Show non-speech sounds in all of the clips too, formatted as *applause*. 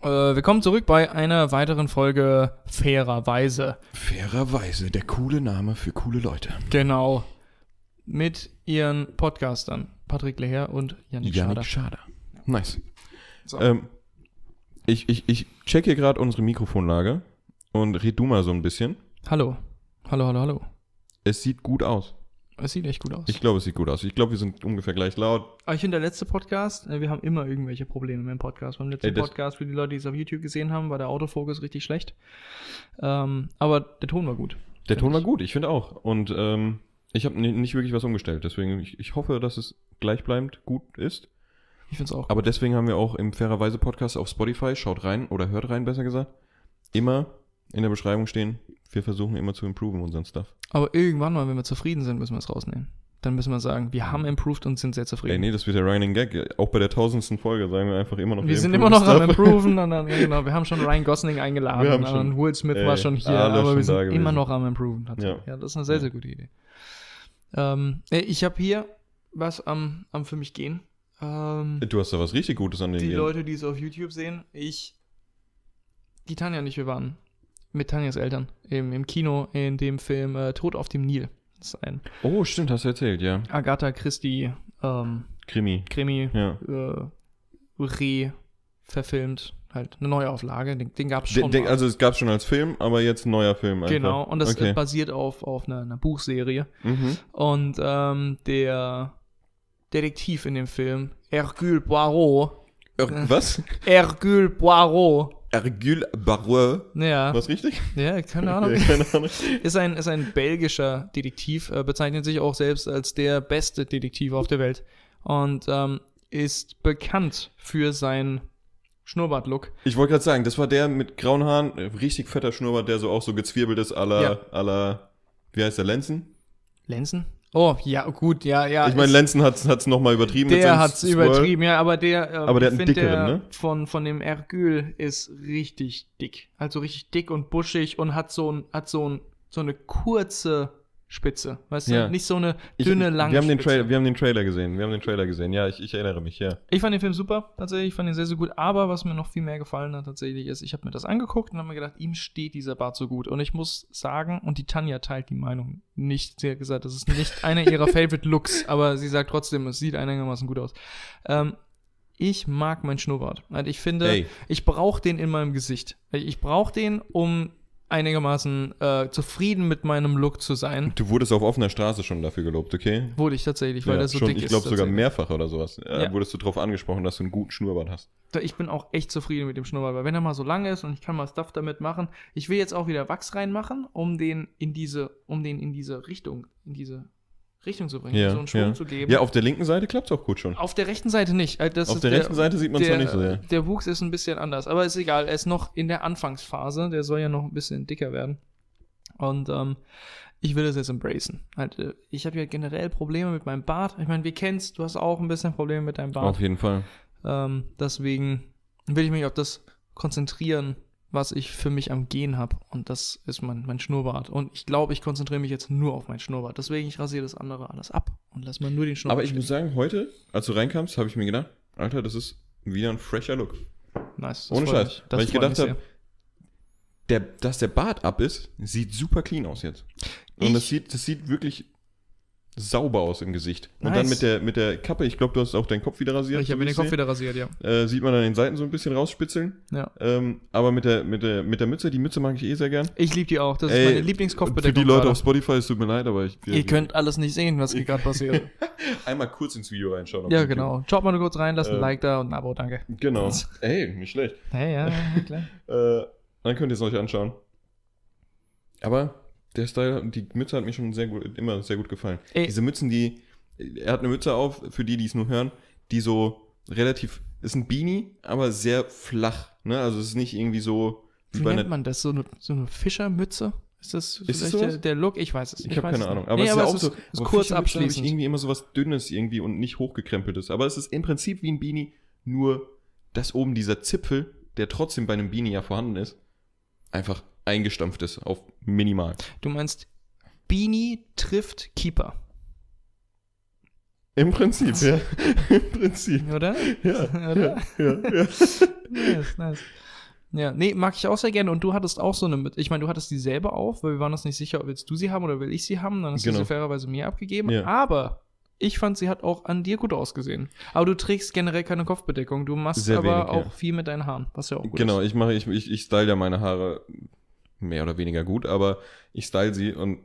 Äh, willkommen zurück bei einer weiteren Folge Fairerweise. Fairerweise, der coole Name für coole Leute. Genau. Mit ihren Podcastern Patrick Leher und Yannick, Yannick Schader. Schader. Nice. So. Ähm, ich, ich, ich check hier gerade unsere Mikrofonlage und red du mal so ein bisschen. Hallo. Hallo, hallo, hallo. Es sieht gut aus. Es sieht echt gut aus. Ich glaube, es sieht gut aus. Ich glaube, wir sind ungefähr gleich laut. Aber ich finde, der letzte Podcast, äh, wir haben immer irgendwelche Probleme mit dem Podcast. Beim letzten Ey, Podcast, für die Leute, die es auf YouTube gesehen haben, war der Autofokus richtig schlecht. Ähm, aber der Ton war gut. Der Ton war ich. gut, ich finde auch. Und ähm, ich habe nicht wirklich was umgestellt. Deswegen, ich, ich hoffe, dass es gleichbleibend gut ist. Ich finde es auch. Aber deswegen haben wir auch im Fairerweise Podcast auf Spotify, schaut rein oder hört rein, besser gesagt, immer in der Beschreibung stehen, wir versuchen immer zu improven unseren Stuff. Aber irgendwann mal, wenn wir zufrieden sind, müssen wir es rausnehmen. Dann müssen wir sagen, wir haben improved und sind sehr zufrieden. Ey, nee, das wird der Running Gag. Auch bei der tausendsten Folge sagen wir einfach immer noch wir sind improven immer noch am Stuff. Improven. *laughs* Und dann, genau, wir haben schon Ryan Gosling eingeladen. Wir haben und schon- Will Smith ey, war schon hier. Aber wir sind immer noch am Improven. Ja. Ja. das ist eine sehr, Ja. sehr gute Idee. Ähm, ich habe hier was am, am für mich gehen. Ähm, Du hast da was richtig Gutes an den die. Leute, die es auf YouTube sehen, ich, die Tanja und ich, wir waren mit Tanjas Eltern im, im Kino in dem Film äh, Tod auf dem Nil. Das ist ein Oh, stimmt, hast du erzählt, ja. Agatha Christie ähm, Krimi. Krimi, Ja. äh, re verfilmt, halt eine Neuauflage, den, den gab es schon. de, mal. also es gab schon als Film, aber jetzt ein neuer Film. Einfach. genau, und das okay. äh, basiert auf, auf einer, einer Buchserie. mhm. Und ähm, der Detektiv in dem Film, Hercule Poirot, Er, was? *laughs* Hercule Poirot, Hercule Barreau. ja, Was richtig? ja, keine Ahnung, Okay, *laughs* keine Ahnung. ist ein, ist ein belgischer Detektiv, äh, bezeichnet sich auch selbst als der beste Detektiv auf der Welt und ähm, ist bekannt für seinen Schnurrbart-Look. Ich wollte gerade sagen, das war der mit grauen Haaren, äh, richtig fetter Schnurrbart, der so auch so gezwirbelt ist, la, Ja. la wie heißt der, Lenzen? Lenzen? Oh, ja, gut, ja, ja. ich meine, Lenzen hat es nochmal übertrieben. Der hat's Swirl. übertrieben, ja, aber der, ähm, Aber der hat einen find, dickeren, der ne? Von, von dem Hercule ist richtig dick. Also richtig dick und buschig und hat so, ein, hat so, ein, so eine kurze Spitze. Weißt du? Ja. Nicht so eine Ich, dünne, lange wir haben, den Spitze. Trailer, wir haben den Trailer gesehen. Wir haben den Trailer gesehen. Ja, ich, ich erinnere mich, ja. Ich fand den Film super, tatsächlich. Ich fand ihn sehr, sehr gut. Aber was mir noch viel mehr gefallen hat, tatsächlich, ist, ich habe mir das angeguckt und habe mir gedacht, ihm steht dieser Bart so gut. Und ich muss sagen, und die Tanja teilt die Meinung nicht. Sie hat gesagt, das ist nicht einer ihrer *laughs* Favorite Looks, aber sie sagt trotzdem, es sieht einigermaßen gut aus. Ähm, ich mag meinen Schnurrbart. Also ich finde, Ey. ich brauche den in meinem Gesicht. Ich brauche den, um einigermaßen äh, zufrieden mit meinem Look zu sein. Du wurdest auf offener Straße schon dafür gelobt, okay? Wurde ich tatsächlich, weil ja, der so schon, dick ich ist. glaube sogar mehrfach oder sowas. Äh, Ja. Wurdest du darauf angesprochen, dass du einen guten Schnurrbart hast. Ich bin auch echt zufrieden mit dem Schnurrbart, weil wenn er mal so lang ist und ich kann mal Stuff damit machen, ich will jetzt auch wieder Wachs reinmachen, um den in diese, um den in diese Richtung, in diese Richtung zu bringen, Ja, so einen Schwung ja. zu geben. Ja, auf der linken Seite klappt es auch gut schon. Auf der rechten Seite nicht. Äh, Das Auf ist der rechten Seite sieht man es der, noch nicht so sehr. Der Wuchs ist ein bisschen anders, aber ist egal. Er ist noch in der Anfangsphase. Der soll ja noch ein bisschen dicker werden. Und ähm, ich will das jetzt embracen. Halt, äh, ich habe ja generell Probleme mit meinem Bart. Ich meine, wir kennst, du hast auch ein bisschen Probleme mit deinem Bart. Auf jeden Fall. Ähm, deswegen will ich mich auf das konzentrieren, was ich für mich am Gehen habe. Und das ist mein, mein Schnurrbart. Und ich glaube, ich konzentriere mich jetzt nur auf meinen Schnurrbart. Deswegen, ich rasiere das andere alles ab und lass mal nur den Schnurrbart Aber ich muss sagen, heute, als du reinkamst, habe ich mir gedacht, Alter, das ist wieder ein fresher Look. stehen. Nice. Ohne Scheiß. Weil ich gedacht habe, der, dass der Bart ab ist, sieht super clean aus jetzt. Und Ich- das sieht, das sieht wirklich sauber aus im Gesicht. Und dann Nice. mit der, mit der Kappe, ich glaube, du hast auch deinen Kopf wieder rasiert. Ich habe mir den Kopf wieder rasiert, ja. Äh, sieht man an den Seiten so ein bisschen rausspitzeln. ja. Ähm, aber mit der, mit, der, mit der Mütze, die Mütze mag ich eh sehr gern. Ich liebe die auch. Das ist Ey, meine Für Lieblingskopfbedeckung. die Leute gerade. auf Spotify, es tut mir leid, aber ich. Ihr könnt alles nicht sehen, was hier gerade passiert. *laughs* einmal kurz ins Video reinschauen. ja, YouTube. genau. Schaut mal nur kurz rein, lasst ein Ähm. Like da und ein Abo, danke. Genau. *laughs* Ey, nicht schlecht. Hey, ja, ja, klar. *laughs* Äh, dann könnt ihr es euch anschauen. Aber der Style, die Mütze hat mir schon sehr gut, immer sehr gut gefallen. Ey. Diese Mützen, die, er hat eine Mütze auf, für die, die es nur hören, die so relativ, ist ein Beanie, aber sehr flach. Ne? Also es ist nicht irgendwie so wie Wie nennt einer. man das? So eine, so eine Fischermütze? Ist das es vielleicht der, der Look? Ich weiß es nicht. Ich habe keine Ahnung. Aber nee, es ist aber ja auch es so. ist, ist kurz abschließend. irgendwie immer so was Dünnes irgendwie und nicht hochgekrempeltes. Aber es ist im Prinzip wie ein Beanie, nur dass oben dieser Zipfel, der trotzdem bei einem Beanie ja vorhanden ist, einfach eingestampft ist auf minimal. Du meinst, Beanie trifft Keeper. Im Prinzip, ja. *laughs* Im Prinzip. Oder? Ja, *laughs* Oder? ja, ja, ja. *laughs* Nice, nice. Ja, nee, mag ich auch sehr gerne. Und du hattest auch so eine mit. Ich meine, du hattest dieselbe auf, weil wir waren uns nicht sicher, ob willst du sie haben oder will ich sie haben. Dann hast du Genau. sie fairerweise mir abgegeben. Ja. Aber ich fand, sie hat auch an dir gut ausgesehen. Aber du trägst generell keine Kopfbedeckung. Du machst Sehr aber wenig, ja. auch viel mit deinen Haaren, was ja auch gut Genau, ist. ich mache, ich, ich, ich style ja meine Haare mehr oder weniger gut, aber ich style sie und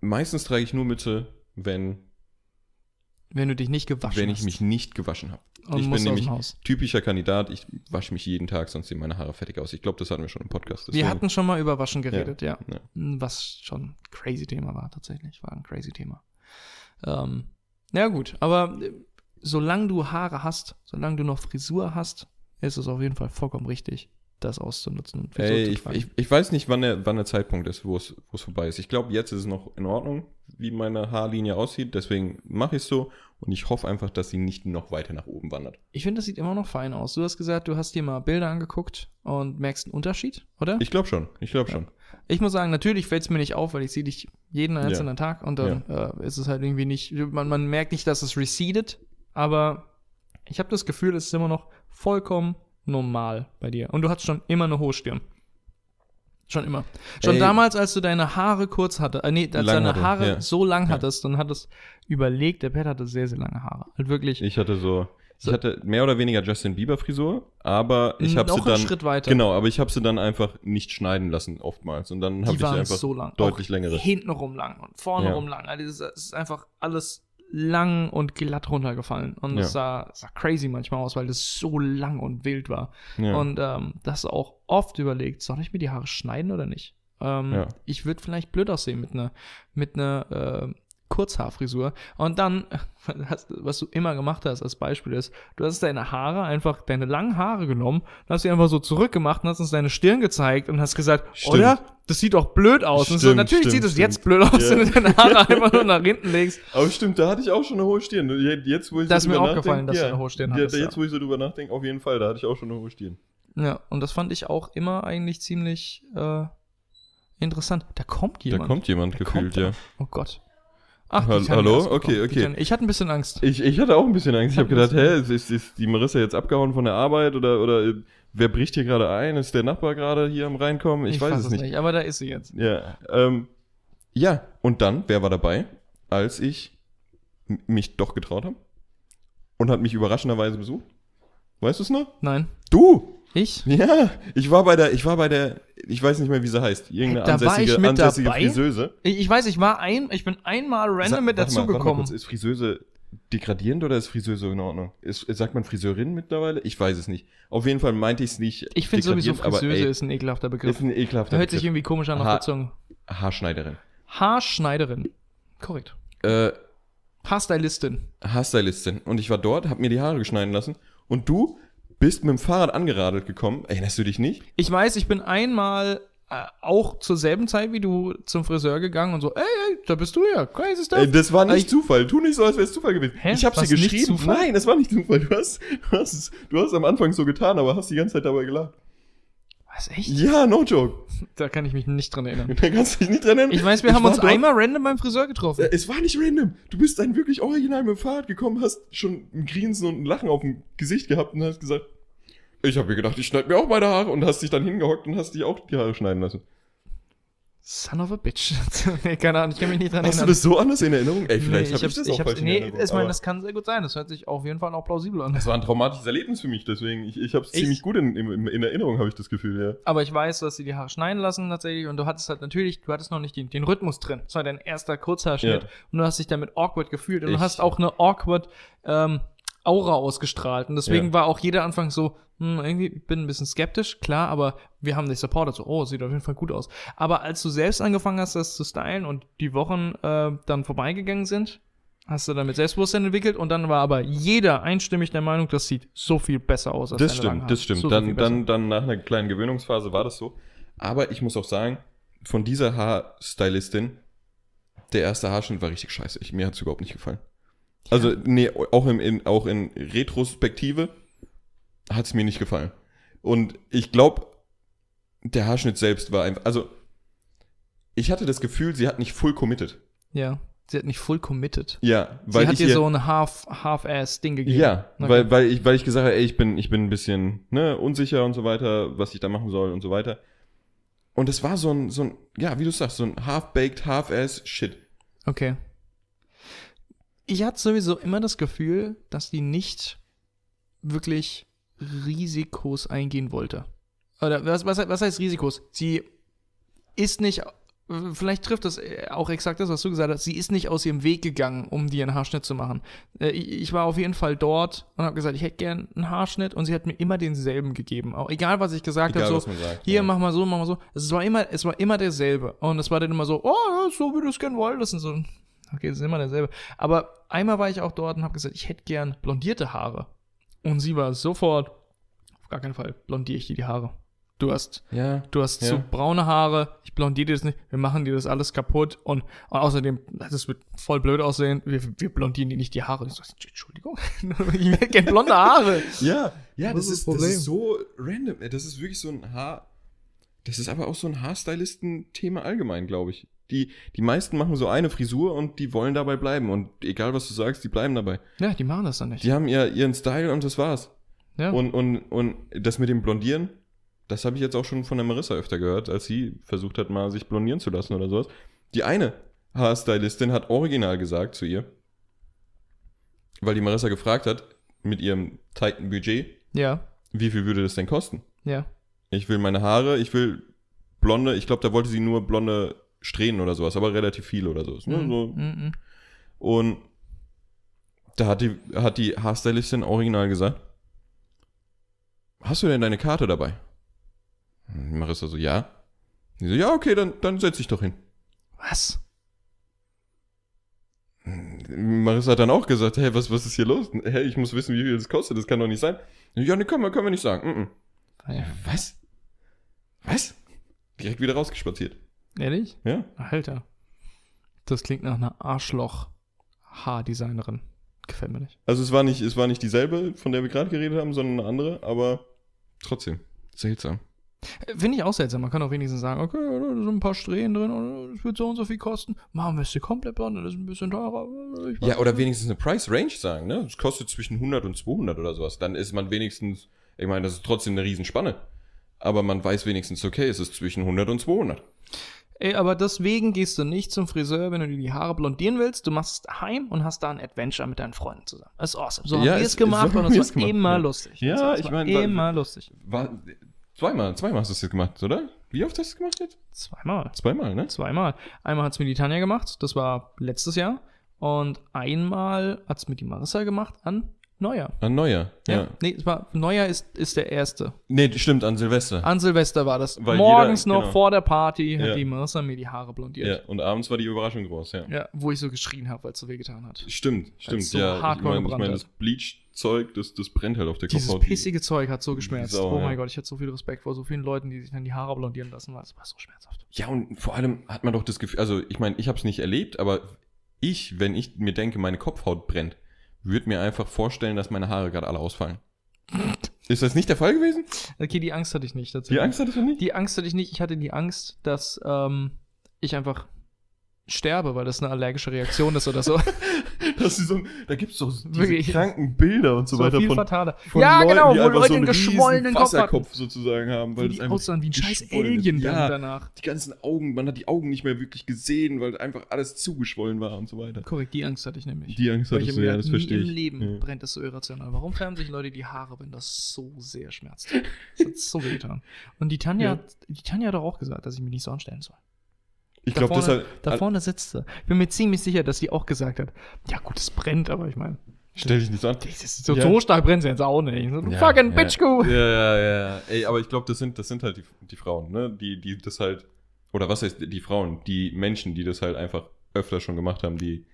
meistens trage ich nur Mitte, wenn, Wenn du dich nicht gewaschen wenn ich hast. mich nicht gewaschen habe. ich bin nämlich typischer Kandidat, ich wasche mich jeden Tag, sonst sehen meine Haare fertig aus. Ich glaube, das hatten wir schon im Podcast. Wir deswegen- hatten schon mal über Waschen geredet, ja. ja. Was schon ein crazy Thema war, tatsächlich. War ein crazy Thema. Ähm, ja, gut, aber äh, solange du Haare hast, solange du noch Frisur hast, ist es auf jeden Fall vollkommen richtig, das auszunutzen Ey, ich, ich, ich weiß nicht, wann der, wann der Zeitpunkt ist, wo es, vorbei ist. Ich glaube, jetzt ist es noch in Ordnung, wie meine Haarlinie aussieht. Deswegen mache ich es so und ich hoffe einfach, dass sie nicht noch weiter nach oben wandert. Ich finde, das sieht immer noch fein aus. Du hast gesagt, du hast dir mal Bilder angeguckt und merkst einen Unterschied, oder? Ich glaube schon, ich glaube Ja. schon. Ich muss sagen, natürlich fällt es mir nicht auf, weil ich sehe dich jeden einzelnen Tag und dann äh, ist es halt irgendwie nicht, man, man merkt nicht, dass es receded, aber ich habe das Gefühl, es ist immer noch vollkommen normal bei dir. Und du hattest schon immer eine hohe Stirn. Schon immer. Schon Ey. damals, als du deine Haare kurz hattest, äh, nee, als Lang deine hatte, Haare ja. so lang Ja. hattest, dann hattest überlegt, der Pat hatte sehr, sehr lange Haare. Halt wirklich. Ich hatte so, ich hatte mehr oder weniger Justin Bieber Frisur, aber ich habe sie dann einen Schritt weiter. genau, aber ich habe sie dann einfach nicht schneiden lassen oftmals und dann habe ich einfach so lang. deutlich längere. Hintenrum lang und vorne Ja. rum lang. Also es ist einfach alles lang und glatt runtergefallen. Und es sah, sah crazy manchmal aus, weil das so lang und wild war. Ja. Und ähm, das auch oft überlegt, soll ich mir die Haare schneiden oder nicht? Ähm, Ja. Ich würde vielleicht blöd aussehen mit einer mit einer äh, Kurzhaarfrisur. Und dann, *laughs* was, du immer gemacht hast als Beispiel ist, du hast deine Haare einfach, deine langen Haare genommen, hast sie einfach so zurückgemacht und hast uns deine Stirn gezeigt und hast gesagt, Stimmt. oder? Das sieht doch blöd aus. und so, Stimmt, natürlich stimmt, sieht es stimmt. jetzt blöd aus, Ja. wenn du deine Haare *laughs* einfach nur nach hinten legst. Aber stimmt, da hatte ich auch schon eine hohe Stirn. Je- Jetzt, wo ich Da ist so mir drüber aufgefallen, nachdenke, dass du eine hohe Stirn ja, hattest, Jetzt, ja. wo ich so drüber nachdenke, auf jeden Fall, da hatte ich auch schon eine hohe Stirn. Ja, und das fand ich auch immer eigentlich ziemlich äh, interessant. Da kommt jemand. Da kommt jemand Da gefühlt, kommt ja. Oh Gott. Ach, Tanja hallo? Okay, okay. Ich hatte ein bisschen Angst. Ich, ich hatte auch ein bisschen Angst. Ich habe Hat ein gedacht, hä, ist, ist, ist die Marissa jetzt abgehauen von der Arbeit oder, oder äh, wer bricht hier gerade ein? Ist der Nachbar gerade hier am Reinkommen? Ich, weiß fass es nicht. Aber da ist sie jetzt. Ja, ähm, ja, und dann, wer war dabei, als ich mich doch getraut habe und hat mich überraschenderweise besucht? Weißt du es noch? Nein. Du! Ich? Ja, ich war bei der, ich war bei der, ich weiß nicht mehr, wie sie heißt, irgendeine Da war ich ansässige, mit ansässige dabei? Friseuse. Ich, ich weiß, ich war ein, ich bin einmal random Sag- mit dazugekommen. Ist Friseuse degradierend oder ist Friseuse in Ordnung? Ist, sagt man Friseurin mittlerweile? Ich weiß es nicht. Auf jeden Fall meinte ich es nicht. Ich finde sowieso Friseuse ey, ist ein ekelhafter Begriff. ist ein ekelhafter Hört sich Begriff. irgendwie komisch an auf Ha- der Zunge. Haarschneiderin. Haarschneiderin. Korrekt. Äh, Haarstylistin. Haarstylistin. Und ich war dort, hab mir die Haare geschneiden lassen. Und du bist mit dem Fahrrad angeradelt gekommen. Erinnerst du dich nicht? Ich weiß, ich bin einmal äh, auch zur selben Zeit wie du zum Friseur gegangen und so, ey, ey, da bist du ja, crazy stuff. Ey, das war nicht Ich- Zufall. Tu nicht so, als wäre es Zufall gewesen. Hä? Ich hab War's sie nicht geschrieben. Zufall? Nein, das war nicht Zufall. Du hast, du, hast, es- du hast am Anfang so getan, aber hast die ganze Zeit dabei gelacht. Was, echt? Ja, no joke. Da kann ich mich nicht dran erinnern. Da kannst du dich nicht dran erinnern. Ich weiß, wir haben war uns dort- einmal random beim Friseur getroffen. Äh, Es war nicht random. Du bist dann wirklich original mit dem Fahrrad gekommen, hast schon ein Grinsen und ein Lachen auf dem Gesicht gehabt und hast gesagt, ich habe mir gedacht, ich schneide mir auch meine Haare und hast dich dann hingehockt und hast dich auch die Haare schneiden lassen. Son of a bitch. *laughs* nee, keine Ahnung, ich kann mich nicht dran Hast du erinnern. das so anders in Erinnerung? Ey, vielleicht nee, habe ich, hab's- das ich auch falsch Nee, Erinnerung. ich meine, das kann sehr gut sein. Das hört sich auf jeden Fall auch plausibel an. das war ein traumatisches Erlebnis für mich, deswegen, ich, ich habe es Ich- ziemlich gut in, in, in Erinnerung, habe ich das Gefühl, ja. Aber ich weiß, dass sie die Haare schneiden lassen tatsächlich und du hattest halt natürlich, du hattest noch nicht den, den Rhythmus drin. Das war dein erster Kurzhaarschnitt Ja. und du hast dich damit awkward gefühlt und Ich- du hast auch eine awkward ähm, Aura ausgestrahlt und deswegen Ja. war auch jeder Anfang so, hm, irgendwie ich bin ein bisschen skeptisch, klar, aber wir haben dich supportet, so, oh, sieht auf jeden Fall gut aus. Aber als du selbst angefangen hast, das zu stylen und die Wochen äh, dann vorbeigegangen sind, hast du damit Selbstbewusstsein entwickelt und dann war aber jeder einstimmig der Meinung, das sieht so viel besser aus als Das stimmt, das stimmt. So, so dann, besser. dann, dann nach einer kleinen Gewöhnungsphase war das so. Aber ich muss auch sagen, von dieser Haarstylistin, der erste Haarschnitt war richtig scheiße. Ich, mir hat es überhaupt nicht gefallen. Also, nee, auch, im, in, auch in Retrospektive hat es mir nicht gefallen. Und ich glaube, der Haarschnitt selbst war einfach, also, ich hatte das Gefühl, sie hat nicht full committed. Ja. Sie hat nicht full committed. Ja, Sie weil hat ich dir so ein half, half-ass-Ding gegeben. Ja, Okay. weil, weil, ich, weil ich gesagt habe, ey, ich bin, ich bin ein bisschen ne, unsicher und so weiter, was ich da machen soll und so weiter. Und es war so ein, so ein, ja, wie du sagst, so ein half-baked, half-ass Shit. Okay. Ich hatte sowieso immer das Gefühl, dass die nicht wirklich Risikos eingehen wollte. Oder was, was, was heißt Risikos? Sie ist nicht, vielleicht trifft das auch exakt das, was du gesagt hast, sie ist nicht aus ihrem Weg gegangen, um dir einen Haarschnitt zu machen. Äh, Ich war auf jeden Fall dort und habe gesagt, ich hätte gern einen Haarschnitt und sie hat mir immer denselben gegeben. Auch egal, was ich gesagt habe, so, sagt. hier, ja. mach mal so, mach mal so. Es war immer, es war immer derselbe. Und es war dann immer so, oh, ja, so wie du es gern wolltest. Und so, okay, es ist immer derselbe. Aber einmal war ich auch dort und habe gesagt, ich hätte gern blondierte Haare. Und sie war sofort, auf gar keinen Fall, blondiere ich dir die Haare. Du hast, Ja, du hast Ja. zu braune Haare, ich blondiere dir das nicht, wir machen dir das alles kaputt und, und außerdem, das wird voll blöd aussehen, wir, wir blondieren dir nicht die Haare. Ich so, Entschuldigung, *laughs* ich hätte gern blonde Haare. ja, ja, das ist das Problem? ist so random. Das ist wirklich so ein Haar. Das ist aber auch so ein Haarstylisten-Thema allgemein, glaube ich. Die, die meisten machen so eine Frisur und die wollen dabei bleiben. Und egal, was du sagst, die bleiben dabei. Ja, die machen das dann nicht. Die haben ja ihren Style und das war's. Ja. Und, und, und das mit dem Blondieren, das habe ich jetzt auch schon von der Marissa öfter gehört, als sie versucht hat, mal sich blondieren zu lassen oder sowas. Die eine Haarstylistin hat original gesagt zu ihr, weil die Marissa gefragt hat, mit ihrem tighten Budget, ja, wie viel würde das denn kosten? ja. Ich will meine Haare, ich will blonde, ich glaube, da wollte sie nur blonde Strähnen oder sowas, aber relativ viel oder sowas. Ne? Mm, So, mm, und da hat die, hat die Haarstylistin original gesagt, hast du denn deine Karte dabei? Und Marissa so, ja. Die so, ja, okay, dann, dann setz dich doch hin. Was? Marissa hat dann auch gesagt, hey, was, was ist hier los? Hey, ich muss wissen, wie viel das kostet, das kann doch nicht sein. Ja, ne, können wir, können wir nicht sagen. Mm -mm. Was? Was? Direkt wieder rausgespaziert. Ehrlich? Ja. Alter. Das klingt nach einer Arschloch-Haardesignerin. Gefällt mir nicht. Also es war nicht, es war nicht dieselbe, von der wir gerade geredet haben, sondern eine andere, aber trotzdem. Seltsam. Äh, Finde ich auch seltsam. Man kann auch wenigstens sagen, okay, da sind ein paar Strähnen drin und es wird so und so viel kosten. Machen wir es dir komplett blond, das ist ein bisschen teurer. Ja, oder wenigstens eine Price Range sagen, ne? Es kostet zwischen 100 und 200 oder sowas. Dann ist man wenigstens, ich meine, das ist trotzdem eine Riesenspanne. Aber man weiß wenigstens, okay, es ist zwischen 100 und 200. Ey, aber deswegen gehst du nicht zum Friseur, wenn du dir die Haare blondieren willst. Du machst es daheim und hast da ein Adventure mit deinen Freunden zusammen. Das ist awesome. So Ja, haben wir es- gemacht so und es war immer lustig. Ja, ich war mein, weil- immer lustig. War, zweimal, zweimal hast du es jetzt gemacht, oder? Wie oft hast du es gemacht jetzt? Zweimal. Zweimal, ne? Zweimal. Einmal hat es mir die Tanja gemacht, das war letztes Jahr. Und einmal hat es mir die Marissa gemacht an Neujahr. An Neujahr. Ja. Nee, es war, Neujahr ist, ist der erste. Nee, stimmt, an Silvester. An Silvester war das. Weil Morgens jeder- noch genau. vor der Party hat Ja. die Marissa mir die Haare blondiert. ja, und abends war die Überraschung groß, ja. Ja, wo ich so geschrien habe, weil es so wehgetan hat. Stimmt, stimmt, so ja. Ich hardcore meine, ich mein, hat. das Bleach-Zeug, das, das brennt halt auf der Dieses Kopfhaut. pissige Zeug hat so geschmerzt. Sau, oh ja. mein Gott, ich hatte so viel Respekt vor so vielen Leuten, die sich dann die Haare blondieren lassen, weil es war so schmerzhaft. Ja, und vor allem hat man doch das Gefühl, also ich meine, ich habe es nicht erlebt, aber ich, wenn ich mir denke, meine Kopfhaut brennt, würde mir einfach vorstellen, dass meine Haare gerade alle ausfallen. Ist das nicht der Fall gewesen? Okay, die Angst hatte ich nicht. Die tatsächlich. Angst hattest du nicht? Die Angst hatte ich nicht. Ich hatte die Angst, dass ähm, ich einfach sterbe, weil das eine allergische Reaktion ist oder so. *laughs* Das ist so, da gibt es doch diese Wirklich. kranken Bilder und so, weiter viel von, fataler. von Ja, Leuten, genau, die wo Leute so einen geschwollenen Kopf. Wasserkopf sozusagen haben. Weil das die einfach aussahen wie ein scheiß. Alien Ja, danach. die ganzen Augen, man hat die Augen nicht mehr wirklich gesehen, weil einfach alles zugeschwollen war und so weiter. Korrekt, die Angst hatte ich nämlich. Die Angst Weil ich mir ja, das verstehe ich. im Leben Ja. brennt das so irrational. Warum färben sich Leute die Haare, wenn das so sehr schmerzt? *laughs* Das hat so wehgetan. Und die Tanja, Ja. hat, die Tanja hat auch gesagt, dass ich mich nicht so anstellen soll. Ich glaube, das halt. Da vorne sitzt sie. Ich bin mir ziemlich sicher, dass sie auch gesagt hat, ja gut, es brennt, aber ich meine, Stell dich nicht an. so, Ja. so stark brennt sie jetzt auch nicht. So, du Ja, fucking ja. Bitchku. Ja, ja, ja. Ey, aber ich glaube, das sind, das sind halt die, die Frauen, ne? Die, die das halt. Oder was heißt die Frauen? Die Menschen, die das halt einfach öfter schon gemacht haben, die,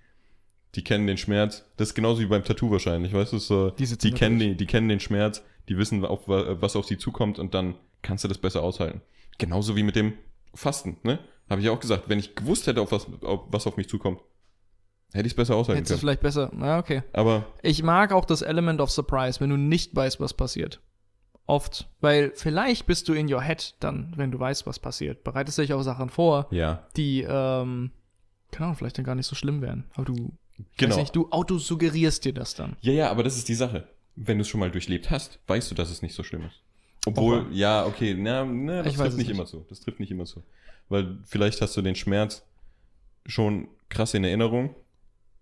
die kennen den Schmerz. Das ist genauso wie beim Tattoo wahrscheinlich, weißt du? So, Die die, kennen den, die kennen den Schmerz, die wissen, auf, wa- was auf sie zukommt und dann kannst du das besser aushalten. Genauso wie mit dem Fasten, ne? Habe ich auch gesagt, wenn ich gewusst hätte, auf was, auf, was auf mich zukommt, hätte ich es besser aushalten Hättest du können. vielleicht besser. Ja, okay. Aber Ich mag auch das Element of Surprise, wenn du nicht weißt, was passiert. Oft. Weil vielleicht bist du in your head dann, wenn du weißt, was passiert. Bereitest dich auf Sachen vor, ja, die, ähm, keine Ahnung, vielleicht dann gar nicht so schlimm werden. Aber du, Genau. weiß nicht, du autosuggerierst dir das dann. Ja, ja, aber das ist die Sache. Wenn du es schon mal durchlebt hast, weißt du, dass es nicht so schlimm ist. Obwohl, Opa. ja, okay, na, na das Ich weiß trifft es nicht nicht. immer zu. Das trifft nicht immer zu. Weil vielleicht hast du den Schmerz schon krass in Erinnerung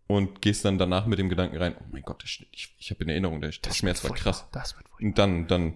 und gehst dann danach mit dem Gedanken rein, oh mein Gott, ich, ich habe in Erinnerung, der, der Schmerz war krass. Das wird. Und dann, dann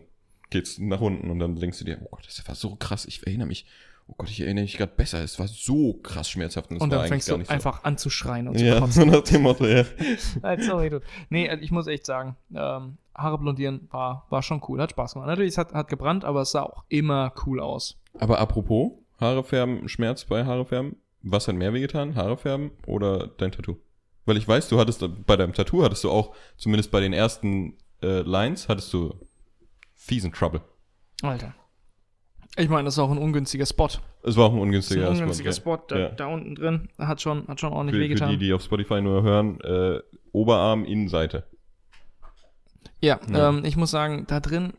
geht's nach unten und dann denkst du dir, oh Gott, das war so krass, ich erinnere mich, oh Gott, ich erinnere mich gerade besser, es war so krass schmerzhaft und es Und dann fängst du einfach an zu schreien und so. zu Ja, *laughs* kotzen. so nach dem Motto, ja. *laughs* Sorry, dude. Nee, also ich muss echt sagen, ähm, Haare blondieren war, war schon cool, hat Spaß gemacht. Natürlich, es hat, hat gebrannt, aber es sah auch immer cool aus. Aber apropos, Haare färben, Schmerz bei Haare färben, was hat mehr wehgetan, Haare färben oder dein Tattoo? Weil ich weiß, du hattest bei deinem Tattoo hattest du auch, zumindest bei den ersten äh, Lines, hattest du fiesen Trouble. Alter. Ich meine, das ist auch ein ungünstiger Spot. Es war auch ein ungünstiger ein ungünstiger Spot. Spot, da, Ja. da unten drin. Hat schon, hat schon ordentlich Für, für wehgetan. die, die auf Spotify nur hören, äh, Oberarm, Innenseite. Ja, Ja. Ähm, ich muss sagen, da drin,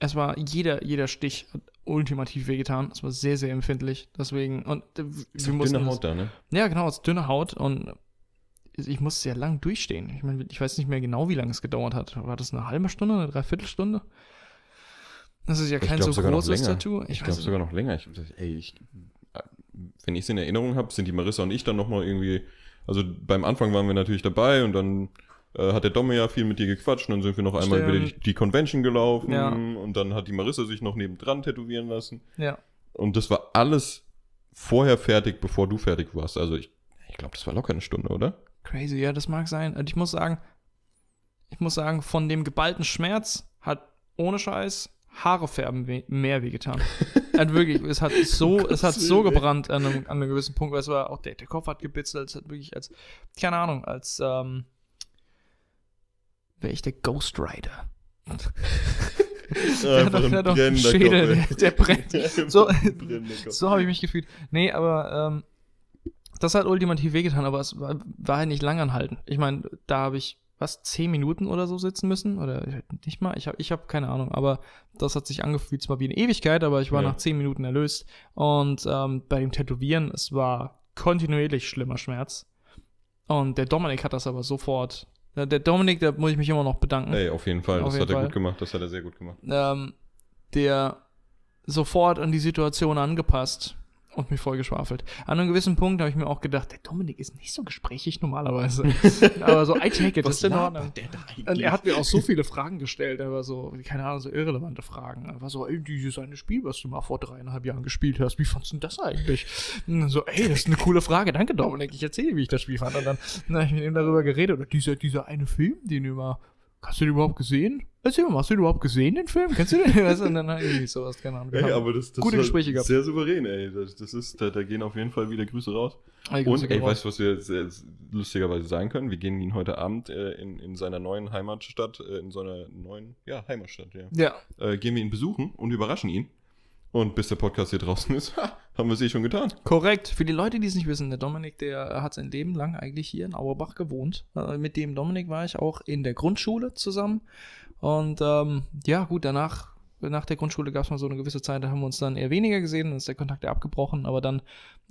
es war jeder, jeder Stich hat ultimativ wehgetan. Es war sehr, sehr empfindlich. Deswegen, und äh, Ist wir mussten dünne Haut da, ne? Ja, genau, es ist dünne Haut und ich musste sehr lang durchstehen. Ich meine, ich weiß nicht mehr genau, wie lange es gedauert hat. War das eine halbe Stunde, eine Dreiviertelstunde? Das ist ja Ich kein so großes. Tattoo. Ich, weiß glaube sogar noch länger. Ich, ey, ich, wenn ich es in Erinnerung habe, sind die Marissa und ich dann nochmal irgendwie, also beim Anfang waren wir natürlich dabei und dann äh, hat der Domme ja viel mit dir gequatscht und dann sind wir noch einmal über die, Stimmt. die Convention gelaufen Ja. und dann hat die Marissa sich noch nebendran tätowieren lassen Ja. und das war alles vorher fertig, bevor du fertig warst. Also ich, ich glaube, das war locker eine Stunde, oder? Crazy, ja, das mag sein. Und ich muss sagen, ich muss sagen, von dem geballten Schmerz hat ohne Scheiß Haare färben weh, mehr wehgetan. *laughs* hat wirklich, es hat so, es hat so gebrannt an einem, an einem gewissen Punkt, weil es war auch der, der Kopf hat gebitzelt, es hat wirklich als, keine Ahnung, als, ähm, wäre ich der Ghost Rider. *laughs* Der hat doch- der hat doch einen Schädel, der- der brennt. *laughs* So- So habe ich mich gefühlt. Nee, aber ähm, das hat ultimativ wehgetan, aber es war, war halt nicht lang anhalten. Ich meine, da habe ich, was, zehn Minuten oder so sitzen müssen? Oder nicht mal? Ich habe ich hab keine Ahnung, aber das hat sich angefühlt zwar wie eine Ewigkeit, aber ich war Ja. nach zehn Minuten erlöst. Und ähm, bei dem Tätowieren, es war kontinuierlich schlimmer Schmerz. Und der Dominik hat das aber sofort. Der Dominik, da muss ich mich immer noch bedanken. Ey, auf jeden Fall, Auf das jeden hat er Fall. gut gemacht, das hat er sehr gut gemacht. ähm, der sofort an die Situation angepasst und mich vollgeschwafelt. An einem gewissen Punkt habe ich mir auch gedacht, der Dominik ist nicht so gesprächig normalerweise. *laughs* Aber so, I take it, in Ordnung. der da Und er hat mir auch so viele Fragen gestellt, er war so, keine Ahnung, so irrelevante Fragen. Er war so, ey, dieses eine Spiel, was du mal vor dreieinhalb Jahren gespielt hast, wie fandst du das eigentlich? Und so, ey, das ist eine coole Frage, danke Dominik, ich erzähle, wie ich das Spiel fand. Und dann, dann habe ich mit ihm darüber geredet, oder dieser, dieser eine Film, den du immer, hast du den überhaupt gesehen? Erzähl mal, hast du den überhaupt gesehen, den Film? Kennst du den? *laughs* Weißt du, Und dann irgendwie sowas, keine Ahnung. Ey, aber das, das gute war Gespräche gehabt. Sehr souverän, ey. Das, das ist, da, da gehen auf jeden Fall wieder Grüße raus. Grüße Und ey, raus. weißt du, was wir sehr, lustigerweise sagen können? Wir gehen ihn heute Abend äh, in, in seiner neuen Heimatstadt, äh, in seiner neuen, ja, Heimatstadt, ja. Ja, Äh, gehen wir ihn besuchen und überraschen ihn. Und bis der Podcast hier draußen ist, ha, *laughs* haben wir es eh schon getan. Korrekt. Für die Leute, die es nicht wissen, der Dominik, der hat sein Leben lang eigentlich hier in Auerbach gewohnt. Äh, mit dem Dominik war ich auch in der Grundschule zusammen. Und ähm, ja, gut, danach, nach der Grundschule gab es mal so eine gewisse Zeit, da haben wir uns dann eher weniger gesehen, dann ist der Kontakt ja abgebrochen, aber dann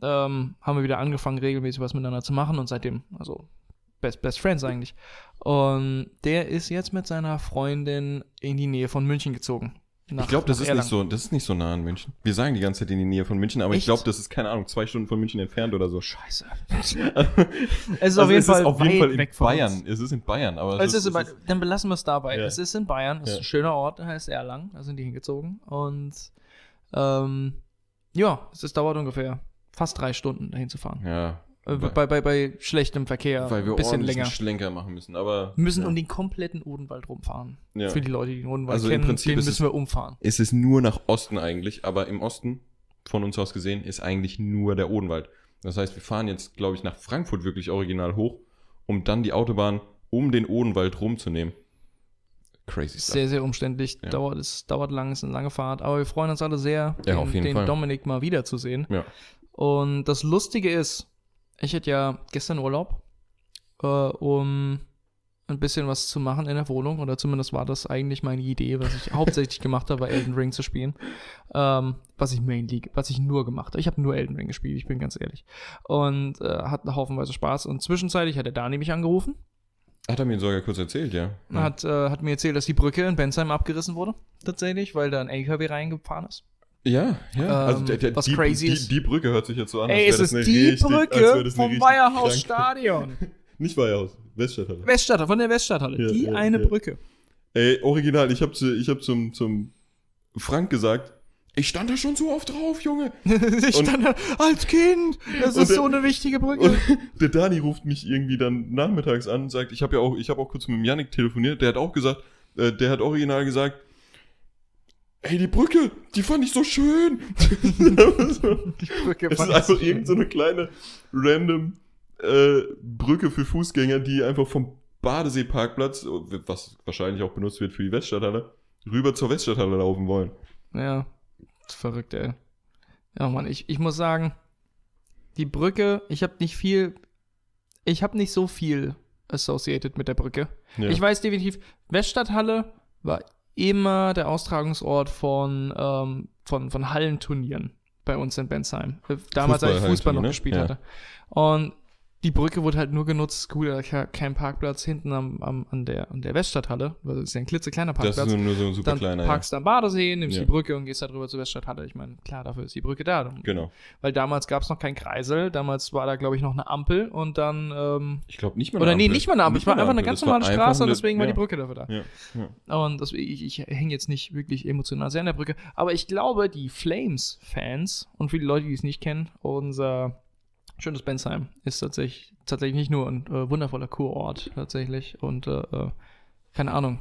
ähm, haben wir wieder angefangen, regelmäßig was miteinander zu machen und seitdem, also Best, Best Friends eigentlich. Und der ist jetzt mit seiner Freundin in die Nähe von München gezogen. Nach- ich glaube, das ist Erlangen. nicht so, das ist nicht so nah an München. Wir sagen die ganze Zeit in die Nähe von München, aber ich Echt? glaube, das ist keine Ahnung, zwei Stunden von München entfernt oder so. Scheiße. *laughs* es ist Also auf jeden es Fall ist auf jeden Fall in weg von Bayern. Es ist in Bayern, aber Es ist in Bayern. Dann belassen wir es dabei. Ja. Es ist in Bayern, es ist Ja. ein schöner Ort, der heißt Erlangen, da sind die hingezogen. Und ähm, ja, es ist, dauert ungefähr fast drei Stunden dahin zu fahren. ja, Äh, weil, bei, bei, bei schlechtem Verkehr weil wir ein bisschen länger. Schlenker machen müssen, aber Wir müssen ja. um den kompletten Odenwald rumfahren. Ja. Für die Leute, die den Odenwald Also im kennen, Prinzip den müssen es- wir umfahren. Es ist nur nach Osten eigentlich, aber im Osten, von uns aus gesehen, ist eigentlich nur der Odenwald. Das heißt, wir fahren jetzt, glaube ich, nach Frankfurt wirklich original hoch, um dann die Autobahn um den Odenwald rumzunehmen. Crazy stuff. Sehr, sehr umständlich. Ja. Dauert, es dauert lang, ist eine lange Fahrt. Aber wir freuen uns alle sehr, den, den. Dominik mal wiederzusehen. Ja. Und das Lustige ist, ich hatte ja gestern Urlaub, äh, um ein bisschen was zu machen in der Wohnung. Oder zumindest war das eigentlich meine Idee, was ich *laughs* hauptsächlich gemacht habe, war Elden Ring zu spielen. Ähm, was ich mainly, was ich nur gemacht habe. Ich habe nur Elden Ring gespielt, ich bin ganz ehrlich. Und äh, hatte haufenweise Spaß. Und zwischenzeitlich hat der Dani mich angerufen. Hat er mir sogar kurz erzählt, ja. ja. Hat, äh, hat mir erzählt, dass die Brücke in Bensheim abgerissen wurde. Tatsächlich, weil da ein LKW reingefahren ist. Ja, ja. Ähm, der, der, was die, crazy die, ist. die Brücke hört sich jetzt so an. Ey, es ist die richtig- Brücke vom Weierhaus Stadion. *laughs* Nicht Weierhaus, Weststadthalle. Weststadthalle, von der Weststadthalle. Ja, die ja, eine ja. Brücke. Ey, original, ich habe zu, ich hab zum, zum Frank gesagt, ich stand da schon so oft drauf, Junge. *laughs* ich Und- stand da als Kind. Das ist der- so eine wichtige Brücke. Und *laughs* der Dani ruft mich irgendwie dann nachmittags an und sagt, ich habe ja auch, ich habe auch kurz mit dem Yannick telefoniert, der hat auch gesagt, äh, der hat original gesagt, ey, die Brücke, die fand ich so schön. *laughs* die Brücke es ist fand ich einfach irgend so eine kleine random äh, Brücke für Fußgänger, die einfach vom Badeseeparkplatz, was wahrscheinlich auch benutzt wird für die Weststadthalle, rüber zur Weststadthalle laufen wollen. Ja, ist verrückt, ey. Ja, Mann, ich, ich muss sagen, die Brücke, ich habe nicht viel, ich habe nicht so viel associated mit der Brücke. Ja. Ich weiß definitiv, Weststadthalle war immer der Austragungsort von, ähm, von, von Hallenturnieren bei uns in Bensheim. Äh, Damals, als ich Fußball noch Fußball-Hallenturnier, gespielt ja. hatte. Und die Brücke wurde halt nur genutzt, gut, da war kein Parkplatz hinten am, am, an, der, an der Weststadthalle, weil das ist ja ein klitzekleiner das Parkplatz ist nur, nur so ein super dann kleiner. parkst du am Badesee, nimmst Ja. die Brücke und gehst da drüber zur Weststadthalle. Ich meine, klar, dafür ist die Brücke da. Ja. Genau. Weil damals gab es noch keinen Kreisel, damals war da, glaube ich, noch eine Ampel und dann, ähm, Ich glaube nicht mal oder eine nee, Ampel. nicht mal eine Ampel, es war einfach eine Ampel. ganz Das normale Straße und deswegen war die ja. Brücke dafür da. Ja, ja. Und deswegen, ich, ich hänge jetzt nicht wirklich emotional sehr an der Brücke, aber ich glaube, die Flames-Fans und viele Leute, die es nicht kennen, unser schönes Bensheim ist tatsächlich, tatsächlich nicht nur ein äh, wundervoller Kurort tatsächlich und äh, äh, keine Ahnung,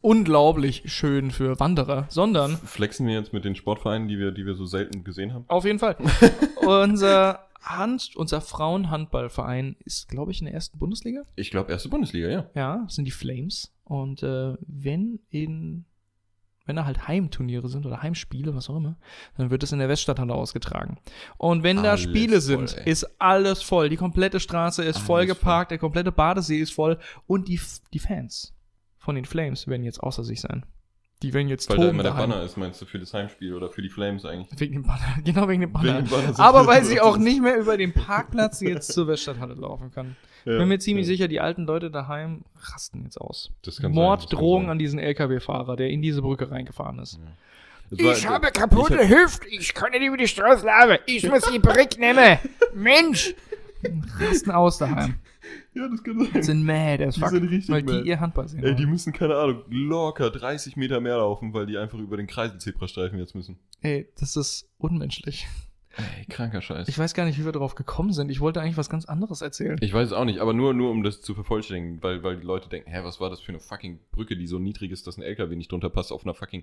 unglaublich schön für Wanderer, sondern Flexen wir jetzt mit den Sportvereinen, die wir, die wir so selten gesehen haben? auf jeden Fall *laughs* unser Hand, unser Frauenhandballverein ist, glaube ich, in der ersten Bundesliga. Ich glaube, erste Bundesliga, ja. Ja, das sind die Flames. Und äh, wenn in, wenn da halt Heimturniere sind oder Heimspiele, was auch immer, dann wird es in der Weststadthalle ausgetragen. Und wenn da Alles Spiele voll, sind, ey. ist alles voll. Die komplette Straße ist Alles vollgeparkt, der komplette Badesee ist voll und die, die Fans von den Flames werden jetzt außer sich sein. Die werden jetzt Weil da immer der daheim. Banner ist, meinst du, für das Heimspiel oder für die Flames eigentlich? Wegen dem Banner, *laughs* genau wegen dem Banner. Wegen dem Banner Aber weil sie auch nicht mehr über den *laughs* Parkplatz jetzt zur Weststadthalle laufen kann. Ja, Bin mir ziemlich ja. sicher, die alten Leute daheim rasten jetzt aus. Das kann Mord, sein, das kann Drohungen sein. an diesen LKW-Fahrer, der in diese Brücke reingefahren ist. Das war- Ich habe kaputte ich Hüfte, ich kann nicht über die Straße laufen. Ich muss die Brick nehmen. Mensch! Rasten aus daheim. *laughs* Ja, das kann sein. Sind mad as Die fuck. sind richtig weil mad. die ihr Handball sehen. Ey, die müssen, keine Ahnung, locker 30 Meter mehr laufen, weil die einfach über den Kreiselzebrastreifen jetzt müssen. Ey, das ist unmenschlich. Ey, kranker Scheiß. Ich weiß gar nicht, wie wir darauf gekommen sind. Ich wollte eigentlich was ganz anderes erzählen. Ich weiß es auch nicht, aber nur, nur um das zu vervollständigen, weil, weil die Leute denken, hä, was war das für eine fucking Brücke, die so niedrig ist, dass ein LKW nicht drunter passt, auf einer fucking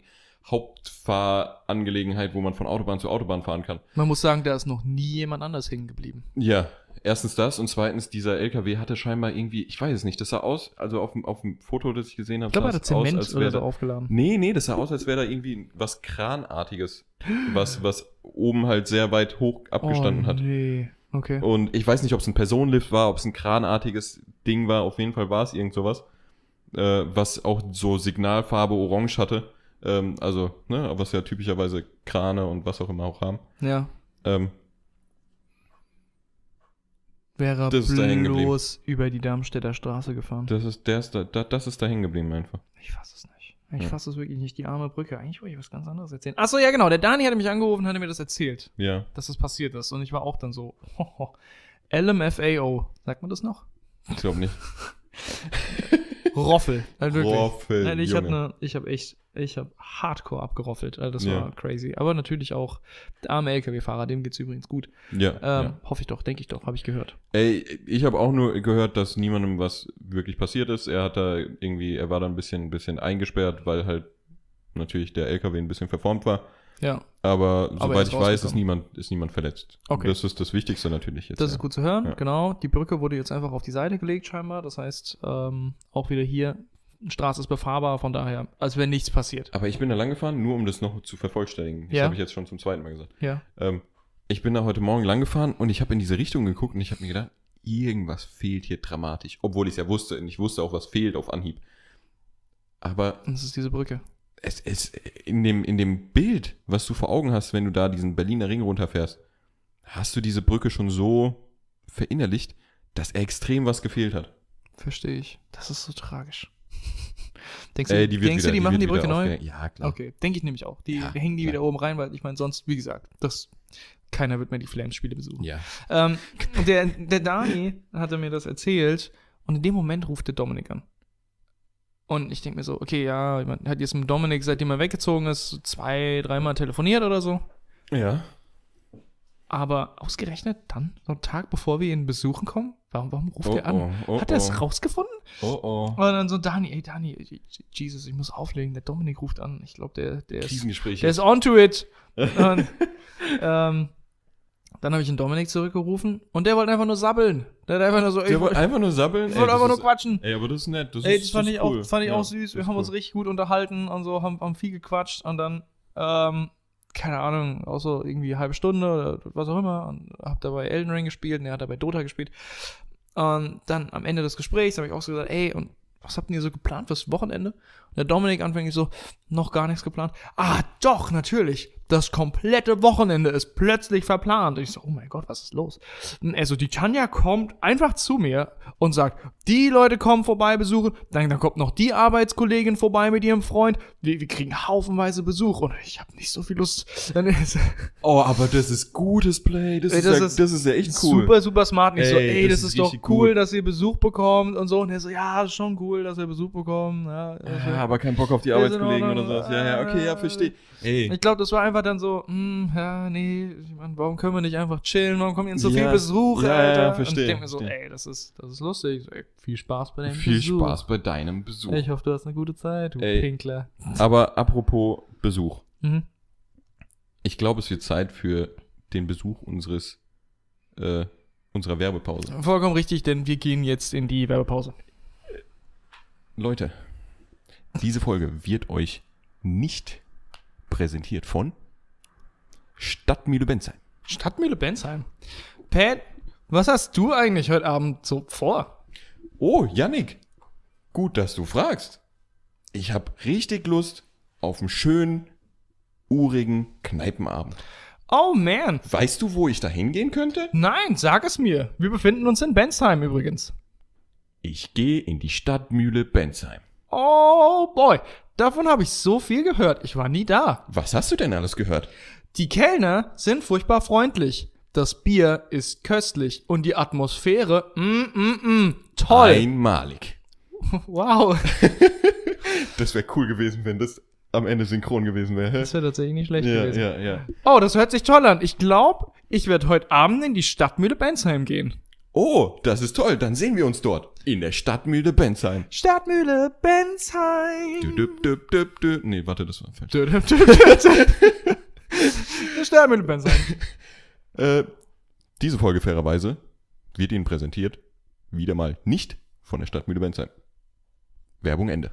Hauptfahrangelegenheit, wo man von Autobahn zu Autobahn fahren kann. Man muss sagen, da ist noch nie jemand anders hängen geblieben. Ja, erstens das und zweitens, dieser LKW hatte scheinbar irgendwie, ich weiß es nicht, das sah aus, also auf dem, auf dem Foto, das ich gesehen habe, Ich glaube, er sah es aus, Zement als oder wäre so da, aufgeladen. Nee, nee, das sah aus, als wäre da irgendwie was Kranartiges, was, was oben halt sehr weit hoch abgestanden oh, hat. Nee. Okay. Und ich weiß nicht, ob es ein Personenlift war, ob es ein kranartiges Ding war. Auf jeden Fall war es irgend sowas. Äh, was auch so Signalfarbe orange hatte. Ähm, also, ne, was ja typischerweise Krane und was auch immer auch haben. Ja. Ähm, Wäre Das bloß über die Darmstädter Straße gefahren. das ist, der ist da, da, das ist da hängen geblieben einfach. Ich fasse es nicht. Ich Ja. fasse es wirklich nicht. Die arme Brücke. Eigentlich wollte ich was ganz anderes erzählen. Achso, ja, genau. Der Dani hatte mich angerufen und hatte mir das erzählt, Ja. dass das passiert ist. Und ich war auch dann so, LMFAO. Sagt man das noch? Ich glaube nicht. *laughs* Roffel. Wirklich. Roffel, Nein, ich habe ne, ich habe echt, ich habe hardcore abgeroffelt. Also das Ja. war crazy. Aber natürlich auch der arme LKW-Fahrer, dem geht's übrigens gut. Ja. Ähm, ja. Hoffe ich doch, denke ich doch, habe ich gehört. Ey, ich habe auch nur gehört, dass niemandem was wirklich passiert ist. Er hat da irgendwie, er war da ein bisschen, ein bisschen eingesperrt, weil halt natürlich der LKW ein bisschen verformt war. Ja, Aber, er soweit ich weiß, ist niemand, ist niemand verletzt. Okay. Das ist das Wichtigste natürlich jetzt. das ja. ist gut zu hören. Ja. Genau. Die Brücke wurde jetzt einfach auf die Seite gelegt scheinbar. Das heißt, ähm, auch wieder hier, Straße ist befahrbar, von daher, als wäre nichts passiert. Aber ich bin da lang gefahren, nur um das noch zu vervollständigen. Das Ja. habe ich jetzt schon zum zweiten Mal gesagt. Ja. Ähm, ich bin da heute Morgen lang gefahren und ich habe in diese Richtung geguckt und ich habe mir gedacht, irgendwas fehlt hier dramatisch. Obwohl ich es ja wusste. Und ich wusste auch, was fehlt auf Anhieb. Aber Das ist diese Brücke. es ist in dem, in dem Bild, was du vor Augen hast, wenn du da diesen Berliner Ring runterfährst, hast du diese Brücke schon so verinnerlicht, dass extrem was gefehlt hat. Verstehe ich. Das ist so tragisch. Denkst du, Äh, die denkst wieder- du, die machen die Brücke neu? Ja, klar. Okay, denke ich nämlich auch. Die Ja, hängen die klar. wieder oben rein, weil ich meine, sonst, wie gesagt, das, keiner wird mehr die Flames-Spiele besuchen. Ja. Ähm, und der, der Dani hatte mir das erzählt und in dem Moment ruft der Dominik an. Und ich denke mir so, okay, ja, man hat jetzt mit Dominik, seitdem er weggezogen ist, zwei, dreimal telefoniert oder so. Ja. Aber ausgerechnet dann, so einen Tag bevor wir ihn besuchen kommen, warum, warum ruft Oh, er an? oh, oh, hat er es oh. rausgefunden? Oh oh. Und dann so, Dani, ey, Dani, Jesus, ich muss auflegen. Der Dominik ruft an. Ich glaube, der, der ist der ist on to it. und, ähm, dann habe ich den Dominik zurückgerufen und der wollte einfach nur sabbeln. Der hat einfach nur so, Der ich wollte einfach nur sabbeln. Ey, wollte einfach nur quatschen. Ey, aber das ist nett. Das Ey, ist, das fand ist ich auch, cool. fand ich Ja, auch süß. Wir haben ist uns cool. richtig gut unterhalten und so, haben, haben viel gequatscht und dann, ähm, keine Ahnung, auch so irgendwie eine halbe Stunde oder was auch immer und hab dabei Elden Ring gespielt und er hat dabei Dota gespielt. Und dann am Ende des Gesprächs habe ich auch so gesagt, ey, und was habt ihr so geplant fürs Wochenende? Der Dominik anfänglich so, noch gar nichts geplant. Ah, doch, natürlich. Das komplette Wochenende ist plötzlich verplant. Und ich so, oh mein Gott, was ist los? Also die Tanja kommt einfach zu mir und sagt, die Leute kommen vorbei besuchen, dann, dann kommt noch die Arbeitskollegin vorbei mit ihrem Freund, wir, wir kriegen haufenweise Besuch und ich habe nicht so viel Lust. Ist Oh, aber das ist gutes Play. Das, Ey, ist, das ja, ist das ist ja echt cool. super, super smart. Und ich so, Ey, ey, das das, ist ist doch cool, gut. dass ihr Besuch bekommt und so. Und er so, ja, ist schon cool, dass wir Besuch bekommen. Ja, Ja, aber kein Bock auf die Arbeitskollegen oder sowas. Ja, ja, okay, ja, verstehe. Ey, Ich glaube, das war einfach dann so, hm, ja, nee, ich mein, warum können wir nicht einfach chillen? Warum kommt jetzt so Ja, viel Besuch, ja, ja, Alter? verstehe, Und ich denke mir so, ey, das ist, das ist lustig. Ey, viel Spaß bei deinem viel Besuch. Spaß bei deinem Besuch. Ich hoffe, du hast eine gute Zeit, du Ey. Pinkler. Aber apropos Besuch. Mhm. Ich glaube, es wird Zeit für den Besuch unseres, äh, unserer Werbepause. Vollkommen richtig, denn wir gehen jetzt in die Werbepause. Leute, diese Folge wird euch nicht präsentiert von Stadtmühle Benzheim. Stadtmühle Bensheim. Pat, was hast du eigentlich heute Abend so vor? Oh, Yannick, gut, dass du fragst. Ich habe richtig Lust auf einen schönen, urigen Kneipenabend. Oh man, Weißt du, wo ich da hingehen könnte? nein, sag es mir. Wir befinden uns in Bensheim übrigens. Ich gehe in die Stadtmühle Benzheim. Oh boy, davon habe ich so viel gehört. Ich war nie da. Was hast du denn alles gehört? Die Kellner sind furchtbar freundlich. Das Bier ist köstlich und die Atmosphäre, mm, mm, mm, toll. Einmalig. *laughs* Wow, *laughs* Das wäre cool gewesen, wenn das am Ende synchron gewesen wäre. das wäre tatsächlich nicht schlecht Ja, gewesen. ja, ja. Oh, das hört sich toll an. Ich glaube, ich werde heute Abend in die Stadtmühle Bensheim gehen. Oh, das ist toll. Dann sehen wir uns dort. In der Stadtmühle Benzheim. Stadtmühle Bensheim. Du, du, du, du, du. Nee, warte, das war falsch. Der Stadtmühle Bensheim. *laughs* Äh, diese Folge fairerweise wird Ihnen präsentiert, wieder mal nicht von der Stadtmühle Benzheim. Werbung Ende.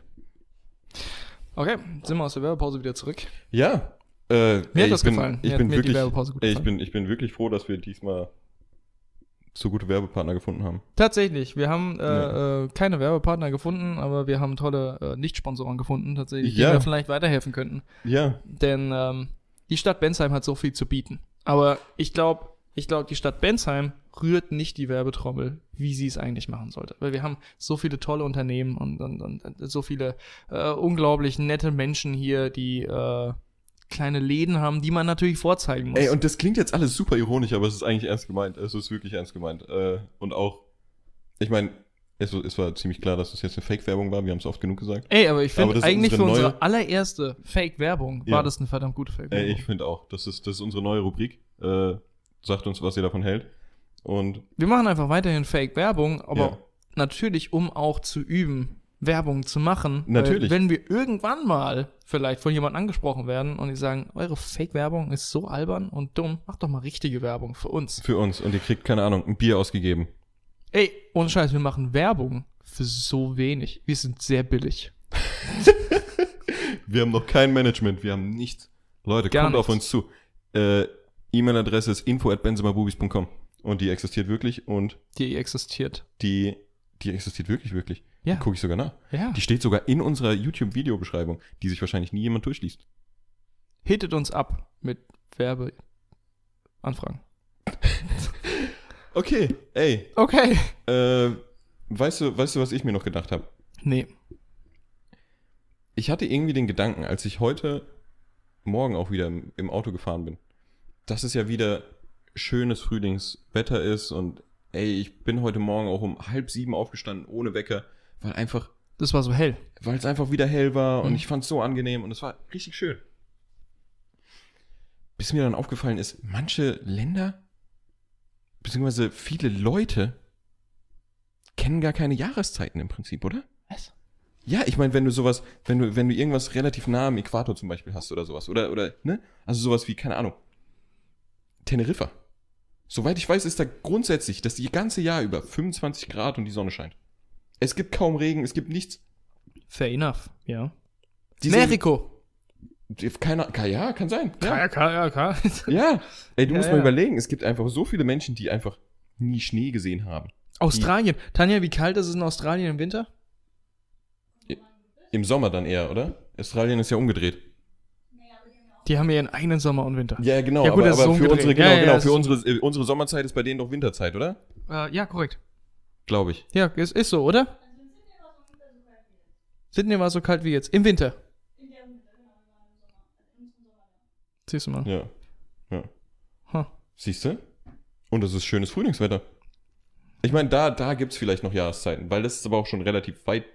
Okay, sind wir aus der Werbepause wieder zurück. Ja. Äh, Mir ey, hat das bin, gefallen. Ich Mir bin wirklich, Werbepause gut ey, ich gefallen. bin, ich bin wirklich froh, dass wir diesmal so gute Werbepartner gefunden haben. Tatsächlich, wir haben äh, Ja. äh, keine Werbepartner gefunden, aber wir haben tolle äh, Nicht-Sponsoren gefunden, tatsächlich, Ja. die mir vielleicht weiterhelfen könnten. Ja. Denn ähm, die Stadt Bensheim hat so viel zu bieten. Aber ich glaube, ich glaube, die Stadt Bensheim rührt nicht die Werbetrommel, wie sie es eigentlich machen sollte. Weil wir haben so viele tolle Unternehmen und, und, und so viele äh, unglaublich nette Menschen hier, die äh, kleine Läden haben, die man natürlich vorzeigen muss. Ey, und das klingt jetzt alles super ironisch, aber es ist eigentlich ernst gemeint. Es ist wirklich ernst gemeint. Äh, und auch, ich meine, es, es war ziemlich klar, dass das jetzt eine Fake-Werbung war. Wir haben es oft genug gesagt. Ey, aber ich finde eigentlich für unsere unsere neue- allererste Fake-Werbung Ja. war das eine verdammt gute Fake-Werbung. Ey, ich finde auch. Das ist, das ist unsere neue Rubrik. Äh, sagt uns, was ihr davon hält. Und Wir machen einfach weiterhin Fake-Werbung, aber Ja. natürlich, um auch zu üben, Werbung zu machen. Natürlich. Weil wenn wir irgendwann mal vielleicht von jemandem angesprochen werden und die sagen, eure Fake-Werbung ist so albern und dumm, macht doch mal richtige Werbung für uns. für uns. Und ihr kriegt, keine Ahnung, ein Bier ausgegeben. Ey, ohne Scheiß, wir machen Werbung für so wenig. Wir sind sehr billig. *laughs* Wir haben noch kein Management. Wir haben nichts. Leute, Gar kommt auf nichts. uns zu. Äh, E-Mail-Adresse ist info at. Und die existiert wirklich und Die existiert. die, die existiert wirklich, wirklich. Ja. Gucke ich sogar nach. Ja. Die steht sogar in unserer YouTube-Videobeschreibung, die sich wahrscheinlich nie jemand durchliest. Hittet uns ab mit Werbeanfragen. *laughs* Okay, ey, Okay. äh, weißt du, weißt du, was ich mir noch gedacht habe? Nee. Ich hatte irgendwie den Gedanken, als ich heute Morgen auch wieder im, im Auto gefahren bin, dass es ja wieder schönes Frühlingswetter ist und ey, ich bin heute Morgen auch um halb sieben aufgestanden ohne Wecker, weil einfach, Das war so hell. weil es einfach wieder hell war und Mhm. ich fand es so angenehm und es war richtig schön. Bis mir dann aufgefallen ist, manche Länder, beziehungsweise viele Leute kennen gar keine Jahreszeiten im Prinzip, oder? Was? Ja, ich meine, wenn du sowas, wenn du, wenn du irgendwas relativ nah am Äquator zum Beispiel hast oder sowas, oder, oder, ne? Also sowas wie, keine Ahnung, Teneriffa. Soweit ich weiß, ist da grundsätzlich das ganze Jahr über 25 Grad und die Sonne scheint. Es gibt kaum Regen, es gibt nichts. Fair enough. Ja. Diese- Mexiko. Keine, ka- ja, kann sein. Ja. KK. *laughs* ja. Ey, du Ja, musst ja. mal überlegen, es gibt einfach so viele Menschen, die einfach nie Schnee gesehen haben. Australien. Tanja, wie kalt ist es in Australien im Winter? Im Sommer dann eher, oder? Australien ist ja umgedreht. Die haben ja ihren eigenen Sommer und Winter. Ja, genau, Ja, gut, aber, aber so für unsere, genau, Ja, ja, genau, für unsere, äh, unsere Sommerzeit ist bei denen doch Winterzeit, oder? Äh, ja, korrekt. Glaube ich. Ja, es ist so, oder? Sydney war so kalt wie jetzt. Im Winter. Siehst du mal. Ja. Ja. Huh. Siehst du? Und es ist schönes Frühlingswetter. Ich meine, da, da gibt es vielleicht noch Jahreszeiten, weil das ist aber auch schon relativ weit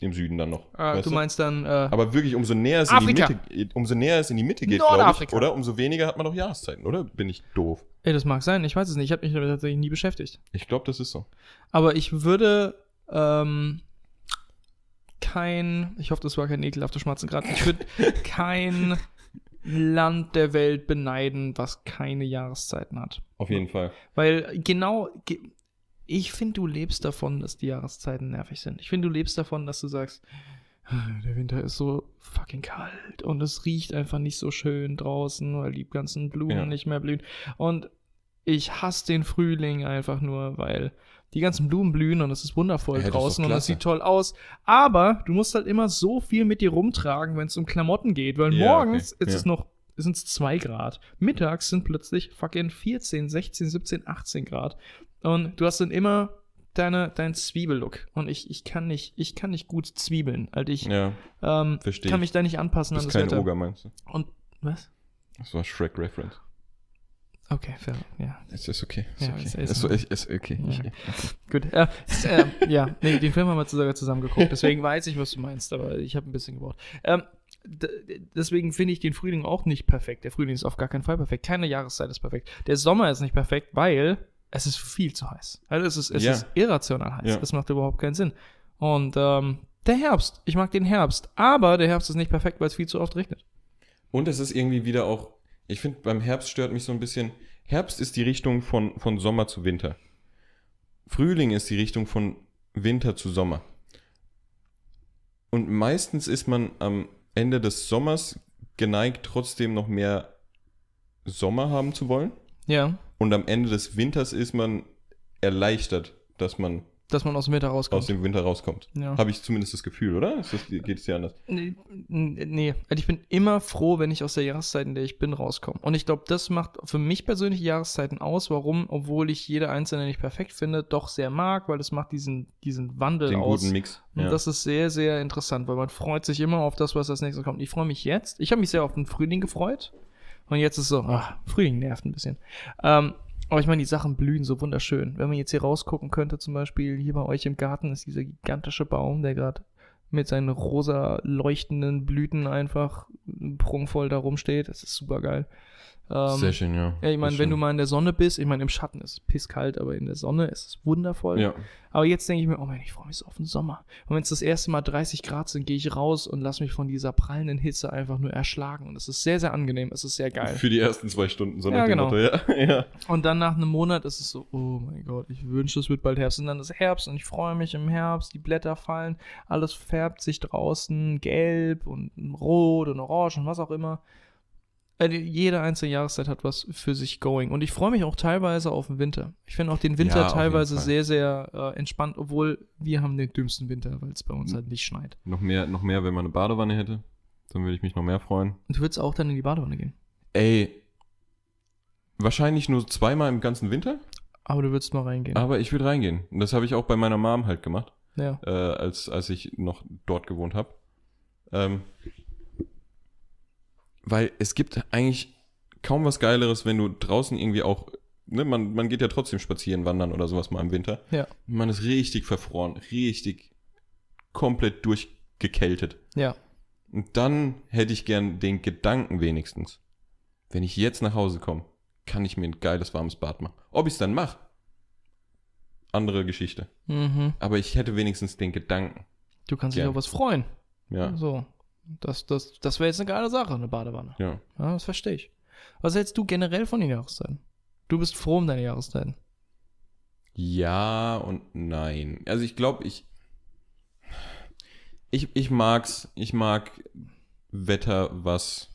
im Süden dann noch. Äh, du meinst dann, äh, Aber wirklich, umso näher es in die. Mitte, umso näher es in die Mitte geht, glaube ich, oder? Umso weniger hat man noch Jahreszeiten, oder? Bin ich doof? ey, das mag sein, ich weiß es nicht. Ich habe mich damit tatsächlich nie beschäftigt. Ich glaube, das ist so. Aber ich würde ähm, kein, ich hoffe, das war kein ekelhafter Schmatzen gerade, ich würde *laughs* kein Land der Welt beneiden, was keine Jahreszeiten hat. Auf jeden Fall. Weil genau, ge ich finde, du lebst davon, dass die Jahreszeiten nervig sind. Ich finde, du lebst davon, dass du sagst, "Ah, der Winter ist so fucking kalt und es riecht einfach nicht so schön draußen, weil die ganzen Blumen Ja. nicht mehr blühen. Und ich hasse den Frühling einfach nur, weil die ganzen Blumen blühen und es ist wundervoll Ja, das ist draußen und es sieht toll aus. Aber du musst halt immer so viel mit dir rumtragen, wenn es um Klamotten geht, weil Ja, morgens okay. ist Ja. es noch sind es 2 Grad. Mittags sind plötzlich fucking 14, 16, 17, 18 Grad. Und du hast dann immer deine, deinen Zwiebellook. Und ich, ich kann nicht, ich kann nicht gut zwiebeln. Also ich Ja, ähm, kann ich. mich da nicht anpassen Du an bist das kein Wetter. Oger, meinst du? Und was? Das war Shrek-Reference. Okay, fair. Ja. Es ist okay. Ist Ja, okay. ist- ist, ist, okay. Ja. Gut. Äh, äh, ja, nee, den Film haben wir sogar zusammen geguckt. Deswegen *laughs* weiß ich, was du meinst, aber ich habe ein bisschen gebraucht. Ähm, deswegen finde ich den Frühling auch nicht perfekt. Der Frühling ist auf gar keinen Fall perfekt. Keine Jahreszeit ist perfekt. Der Sommer ist nicht perfekt, weil es ist viel zu heiß. Also es ist, es Ja. ist irrational heiß. Ja. Das macht überhaupt keinen Sinn. Und ähm, der Herbst. Ich mag den Herbst. Aber der Herbst ist nicht perfekt, weil es viel zu oft regnet. Und es ist irgendwie wieder auch, ich finde, beim Herbst stört mich so ein bisschen, Herbst ist die Richtung von, von Sommer zu Winter. Frühling ist die Richtung von Winter zu Sommer. Und meistens ist man am Ende des Sommers geneigt, trotzdem noch mehr Sommer haben zu wollen. Ja. Und am Ende des Winters ist man erleichtert, dass man Dass man aus dem Winter rauskommt. aus dem Winter rauskommt. ja. Habe ich zumindest das Gefühl, oder? Das, geht es dir anders? Nee, nee, also ich bin immer froh, wenn ich aus der Jahreszeit, in der ich bin, rauskomme. Und ich glaube, das macht für mich persönlich Jahreszeiten aus. Warum? Obwohl ich jede einzelne nicht perfekt finde, doch sehr mag, weil das macht diesen, diesen Wandel Den aus. guten Mix. Und das ist sehr, sehr interessant, weil man freut sich immer auf das, was als nächstes kommt. Ich freue mich jetzt. Ich habe mich sehr auf den Frühling gefreut. Und jetzt ist so, ach, Frühling nervt ein bisschen. Ähm, aber ich meine, die Sachen blühen so wunderschön. Wenn man jetzt hier rausgucken könnte, zum Beispiel hier bei euch im Garten ist dieser gigantische Baum, der gerade mit seinen rosa leuchtenden Blüten einfach prunkvoll da rumsteht. Das ist super geil. Ähm, Sehr schön, ja. ja, ich meine, wenn du mal in der Sonne bist, ich meine, im Schatten ist es pisskalt, aber in der Sonne ist es wundervoll. Ja, Aber jetzt denke ich mir, oh Mann, ich freue mich so auf den Sommer. Und wenn es das erste Mal 30 Grad sind, gehe ich raus und lasse mich von dieser prallenden Hitze einfach nur erschlagen. Und es ist sehr, sehr angenehm. Es ist sehr geil. für die ersten zwei Stunden, so Ja, genau. Motto, ja. *laughs* ja. Und dann nach einem Monat ist es so, oh mein Gott, ich wünsche, es wird bald Herbst. Und dann ist Herbst und ich freue mich im Herbst, die Blätter fallen, alles färbt sich draußen gelb und rot und orange und was auch immer. Äh, jede einzelne Jahreszeit hat was für sich going. Und ich freue mich auch teilweise auf den Winter. Ich finde auch den Winter Ja, teilweise sehr, sehr äh, entspannt, obwohl wir haben den dümmsten Winter, weil es bei uns halt nicht schneit. Noch mehr, noch mehr, wenn man eine Badewanne hätte. Dann würde ich mich noch mehr freuen. Und du würdest auch dann in die Badewanne gehen. Ey, wahrscheinlich nur zweimal im ganzen Winter, Aber du würdest mal reingehen. aber ich würde reingehen. Und das habe ich auch bei meiner Mom halt gemacht, Ja. äh, als, als ich noch dort gewohnt habe. Ähm, weil es gibt eigentlich kaum was Geileres, wenn du draußen irgendwie auch, ne, man, man geht ja trotzdem spazieren, wandern oder sowas mal im Winter. Ja. Man ist richtig verfroren, richtig komplett durchgekältet. Ja. Und dann hätte ich gern den Gedanken wenigstens, wenn ich jetzt nach Hause komme, kann ich mir ein geiles warmes Bad machen. Ob ich es dann mache, andere Geschichte. Mhm. Aber ich hätte wenigstens den Gedanken. Du kannst dich Gern. auf was freuen. Ja, So. Das, das, das wäre jetzt eine geile Sache, eine Badewanne. ja. Ja, das verstehe ich. Was hältst du generell von den Jahreszeiten? Du bist froh um deine Jahreszeiten. Ja und nein. Also ich glaube, ich, ich, ich mag's. Ich mag Wetter, was,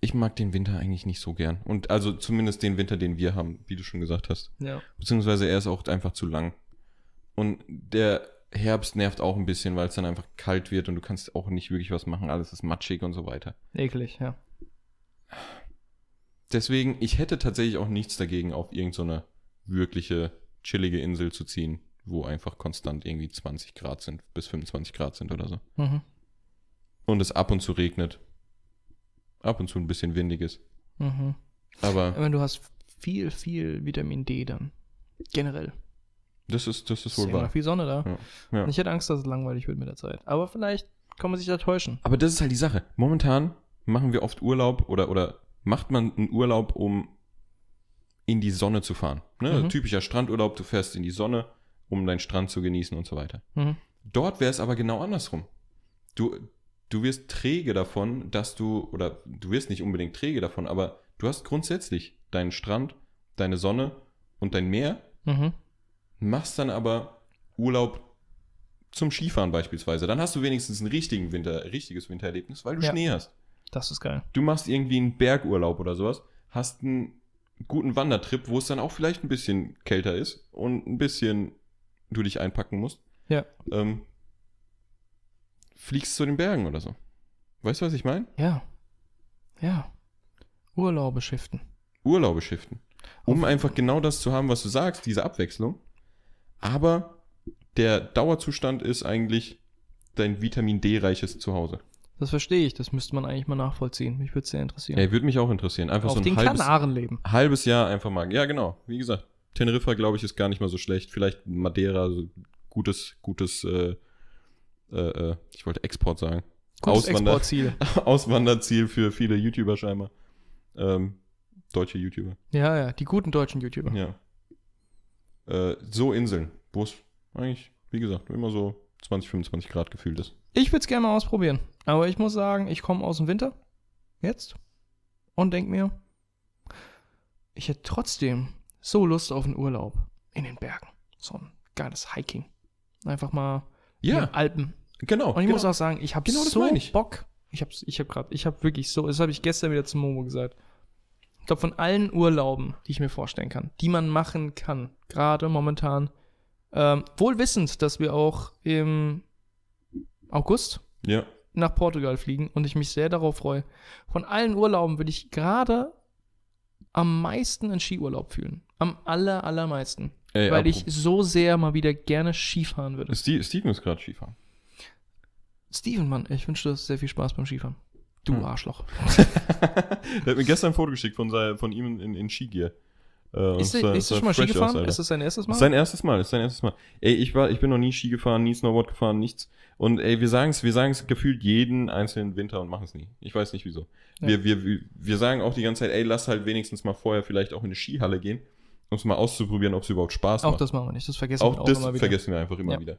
ich mag den Winter eigentlich nicht so gern. Und also zumindest den Winter, den wir haben, wie du schon gesagt hast. Ja. Beziehungsweise er ist auch einfach zu lang. Und der Herbst nervt auch ein bisschen, weil es dann einfach kalt wird und du kannst auch nicht wirklich was machen. Alles ist matschig und so weiter. Eklig, ja. Deswegen, ich hätte tatsächlich auch nichts dagegen, auf irgendeine wirkliche chillige Insel zu ziehen, wo einfach konstant irgendwie 20 Grad sind, bis 25 Grad sind oder so. Mhm. Und es ab und zu regnet. Ab und zu ein bisschen windig ist. Mhm. Aber Aber du hast viel, viel Vitamin D dann. Generell. Das ist, das ist Ist wohl wahr. viel Sonne da. Ja. Ja. Ich hätte Angst, dass es langweilig wird mit der Zeit. Aber vielleicht kann man sich da täuschen. Aber das ist halt die Sache. Momentan machen wir oft Urlaub oder, oder macht man einen Urlaub, um in die Sonne zu fahren. Ne? Mhm. Typischer Strandurlaub, du fährst in die Sonne, um deinen Strand zu genießen und so weiter. Mhm. Dort wäre es aber genau andersrum. Du, du wirst träge davon, dass du, oder du wirst nicht unbedingt träge davon, aber du hast grundsätzlich deinen Strand, deine Sonne und dein Meer, Mhm. Machst dann aber Urlaub zum Skifahren beispielsweise. Dann hast du wenigstens ein richtigen Winter, richtiges Wintererlebnis, weil du Ja. Schnee hast. Das ist geil. Du machst irgendwie einen Bergurlaub oder sowas, hast einen guten Wandertrip, wo es dann auch vielleicht ein bisschen kälter ist und ein bisschen du dich einpacken musst. Ja. Ähm, fliegst zu den Bergen oder so. Weißt du, was ich meine? Ja. Ja. Urlaube shiften. Urlaube shiften. Um einfach genau das zu haben, was du sagst, diese Abwechslung. Aber der Dauerzustand ist eigentlich dein Vitamin D-reiches Zuhause. Das verstehe ich. Das müsste man eigentlich mal nachvollziehen. Mich würde es sehr interessieren. Ey, würde mich auch interessieren. Einfach Auf so ein den halbes, Kanaren leben. halbes Jahr einfach mal. Ja, genau. Wie gesagt, Teneriffa, glaube ich, ist gar nicht mal so schlecht. Vielleicht Madeira, so gutes, gutes, äh, äh, äh, ich wollte Export sagen. Gutes Auswander- Exportziel. *laughs* Auswanderziel für viele YouTuber scheinbar. Ähm, deutsche YouTuber. Ja, ja. Die guten deutschen YouTuber. Ja. Äh, so Inseln, wo es eigentlich, wie gesagt, immer so 20, 25 Grad gefühlt ist. Ich würde es gerne mal ausprobieren. Aber ich muss sagen, ich komme aus dem Winter. Jetzt. Und denk mir, ich hätte trotzdem so Lust auf einen Urlaub in den Bergen. So ein geiles Hiking. Einfach mal in Ja, den Alpen. genau. Und ich genau. muss auch sagen, ich habe Genau so. Bock. Ich habe ich hab gerade, ich habe wirklich so, das habe ich gestern wieder zu Momo gesagt. Ich glaube, von allen Urlauben, die ich mir vorstellen kann, die man machen kann, gerade momentan, ähm, wohl wissend, dass wir auch im August ja, nach Portugal fliegen und ich mich sehr darauf freue. Von allen Urlauben würde ich gerade am meisten einen Skiurlaub fühlen. Am aller, allermeisten. ey, weil ich so sehr mal wieder gerne Skifahren würde. Steve, Steven ist gerade Skifahren. Steven, Mann, ich wünsche dir sehr viel Spaß beim Skifahren. Du Hm. Arschloch. *laughs* Der hat mir gestern ein Foto geschickt von, sein, von ihm in, in Skigear. Äh, Ist er ist er schon mal Ski aus, gefahren? Alter. ist das sein erstes Mal? Sein erstes Mal, ist sein erstes Mal. Ey, ich war, ich bin noch nie Ski gefahren, nie Snowboard gefahren, nichts. Und ey, wir sagen es, wir sagen es gefühlt jeden einzelnen Winter und machen es nie. Ich weiß nicht wieso. Ja. Wir, wir, wir, sagen auch die ganze Zeit, ey, lass halt wenigstens mal vorher vielleicht auch in eine Skihalle gehen, um es mal auszuprobieren, ob es überhaupt Spaß auch macht. das machen wir nicht. Das vergessen auch wir auch das immer wieder. vergessen wir einfach immer Ja. wieder.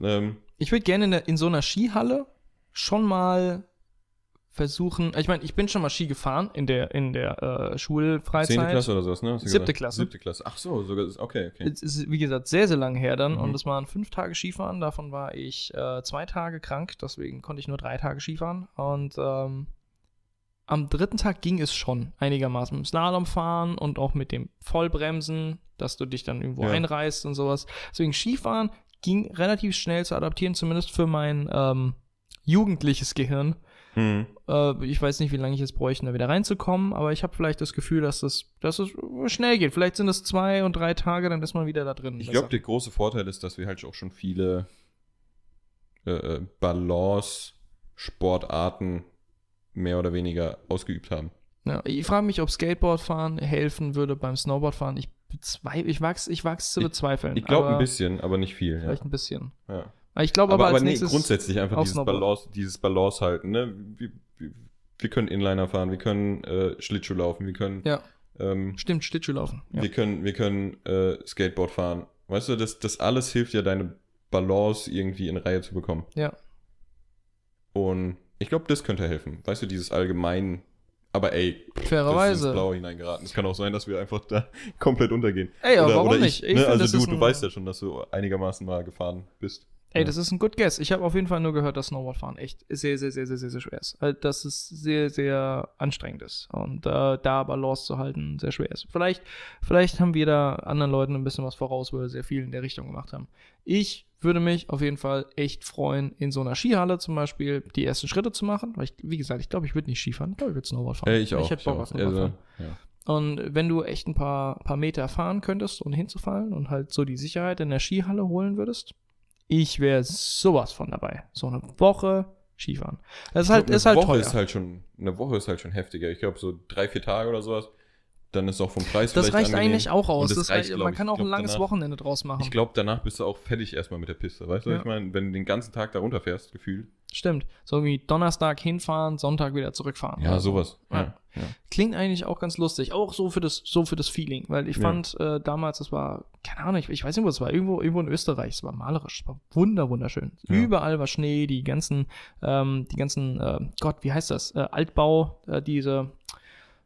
Ähm, Ich würde gerne in, in so einer Skihalle schon mal versuchen. Ich meine, ich bin schon mal Ski gefahren in der, in der äh, Schulfreizeit. Zehnte Klasse oder sowas, ne? Siebte? Klasse. Siebte Klasse. Ach so, sogar, okay, okay. Es ist, wie gesagt, sehr, sehr lange her dann. Mhm. Und es waren fünf Tage Skifahren. Davon war ich äh, zwei Tage krank. Deswegen konnte ich nur drei Tage Skifahren. Und ähm, am dritten Tag ging es schon einigermaßen mit dem Slalom fahren und auch mit dem Vollbremsen, dass du dich dann irgendwo Ja. einreißt und sowas. Deswegen Skifahren ging relativ schnell zu adaptieren, zumindest für mein ähm, jugendliches Gehirn. Hm. Äh, ich weiß nicht, wie lange ich jetzt bräuchte, da wieder reinzukommen, aber ich habe vielleicht das Gefühl, dass es, dass es schnell geht. Vielleicht sind es zwei und drei Tage, dann ist man wieder da drin. Ich glaube, der große Vorteil ist, dass wir halt auch schon viele äh, äh, Balance-Sportarten mehr oder weniger ausgeübt haben. Ja, ich frage mich, ob Skateboardfahren helfen würde beim Snowboardfahren. Ich bezweifle, ich wag's, ich wag's zu Ich- bezweifeln. Ich glaube aber ein bisschen, aber nicht viel. Ja. Vielleicht ein bisschen. Ja. Aber ich glaube aber, Aber, aber als nee, nächstes grundsätzlich einfach dieses. Balance, dieses Balance halten. Ne? Wir, wir, wir können Inliner fahren, wir können äh, Schlittschuh laufen, wir können, Ja, ähm, stimmt, Schlittschuh laufen. Ja. wir können, wir können äh, Skateboard fahren. Weißt du, das, das alles hilft ja, deine Balance irgendwie in Reihe zu bekommen. ja. Und ich glaube, das könnte helfen. Weißt du, dieses allgemein. Aber ey, das ist ins Fairerweise. Blaue hineingeraten. Es kann auch sein, dass wir einfach da *laughs* komplett untergehen. Ey, aber oder, warum oder nicht? Ich, Ich ne? find, Also du, du weißt ja schon, dass du einigermaßen mal gefahren bist. Ey, das ist ein good guess. Ich habe auf jeden Fall nur gehört, dass Snowboardfahren echt sehr, sehr, sehr, sehr, sehr, sehr schwer ist. Halt, Dass es sehr, sehr anstrengend ist. Und äh, da Balance zu halten sehr schwer ist. Vielleicht, vielleicht haben wir da anderen Leuten ein bisschen was voraus, weil wir sehr viel in der Richtung gemacht haben. Ich würde mich auf jeden Fall echt freuen, in so einer Skihalle zum Beispiel die ersten Schritte zu machen. Weil ich, wie gesagt, ich glaube, ich würde nicht Skifahren. Ich glaube, ich würde Snowboard fahren. Ey, ich auch. Ich hätte Bock auf Snowboard Also, ja. Und wenn du echt ein paar, paar Meter fahren könntest, ohne hinzufallen und halt so die Sicherheit in der Skihalle holen würdest, ich wäre sowas von dabei. So eine Woche Skifahren. Das ist halt, glaub, ist eine halt Woche teuer. ist halt schon, eine Woche ist halt schon heftiger. Ich glaube, so drei, vier Tage oder sowas. Dann ist auch vom Preis das reicht angenehm. eigentlich auch aus. Und Das reicht, reicht, glaub man kann auch Ich ein glaub, langes danach- Wochenende draus machen. Ich glaube, danach bist du auch fertig erstmal mit der Piste. Weißt du, was Ja. ich meine? Wenn du den ganzen Tag da runterfährst, gefühlt. Stimmt. So wie Donnerstag hinfahren, Sonntag wieder zurückfahren. Ja, sowas. Ja. Ja. Klingt eigentlich auch ganz lustig. Auch so für das, so für das Feeling. Weil ich fand äh, damals, das war, keine Ahnung, ich, ich weiß nicht, wo es war. Irgendwo, irgendwo in Österreich. Es war malerisch. Es war wunder, wunderschön. Überall war Schnee, die ganzen, ähm, die ganzen, äh, Gott, wie heißt das? Äh, Altbau, äh, diese,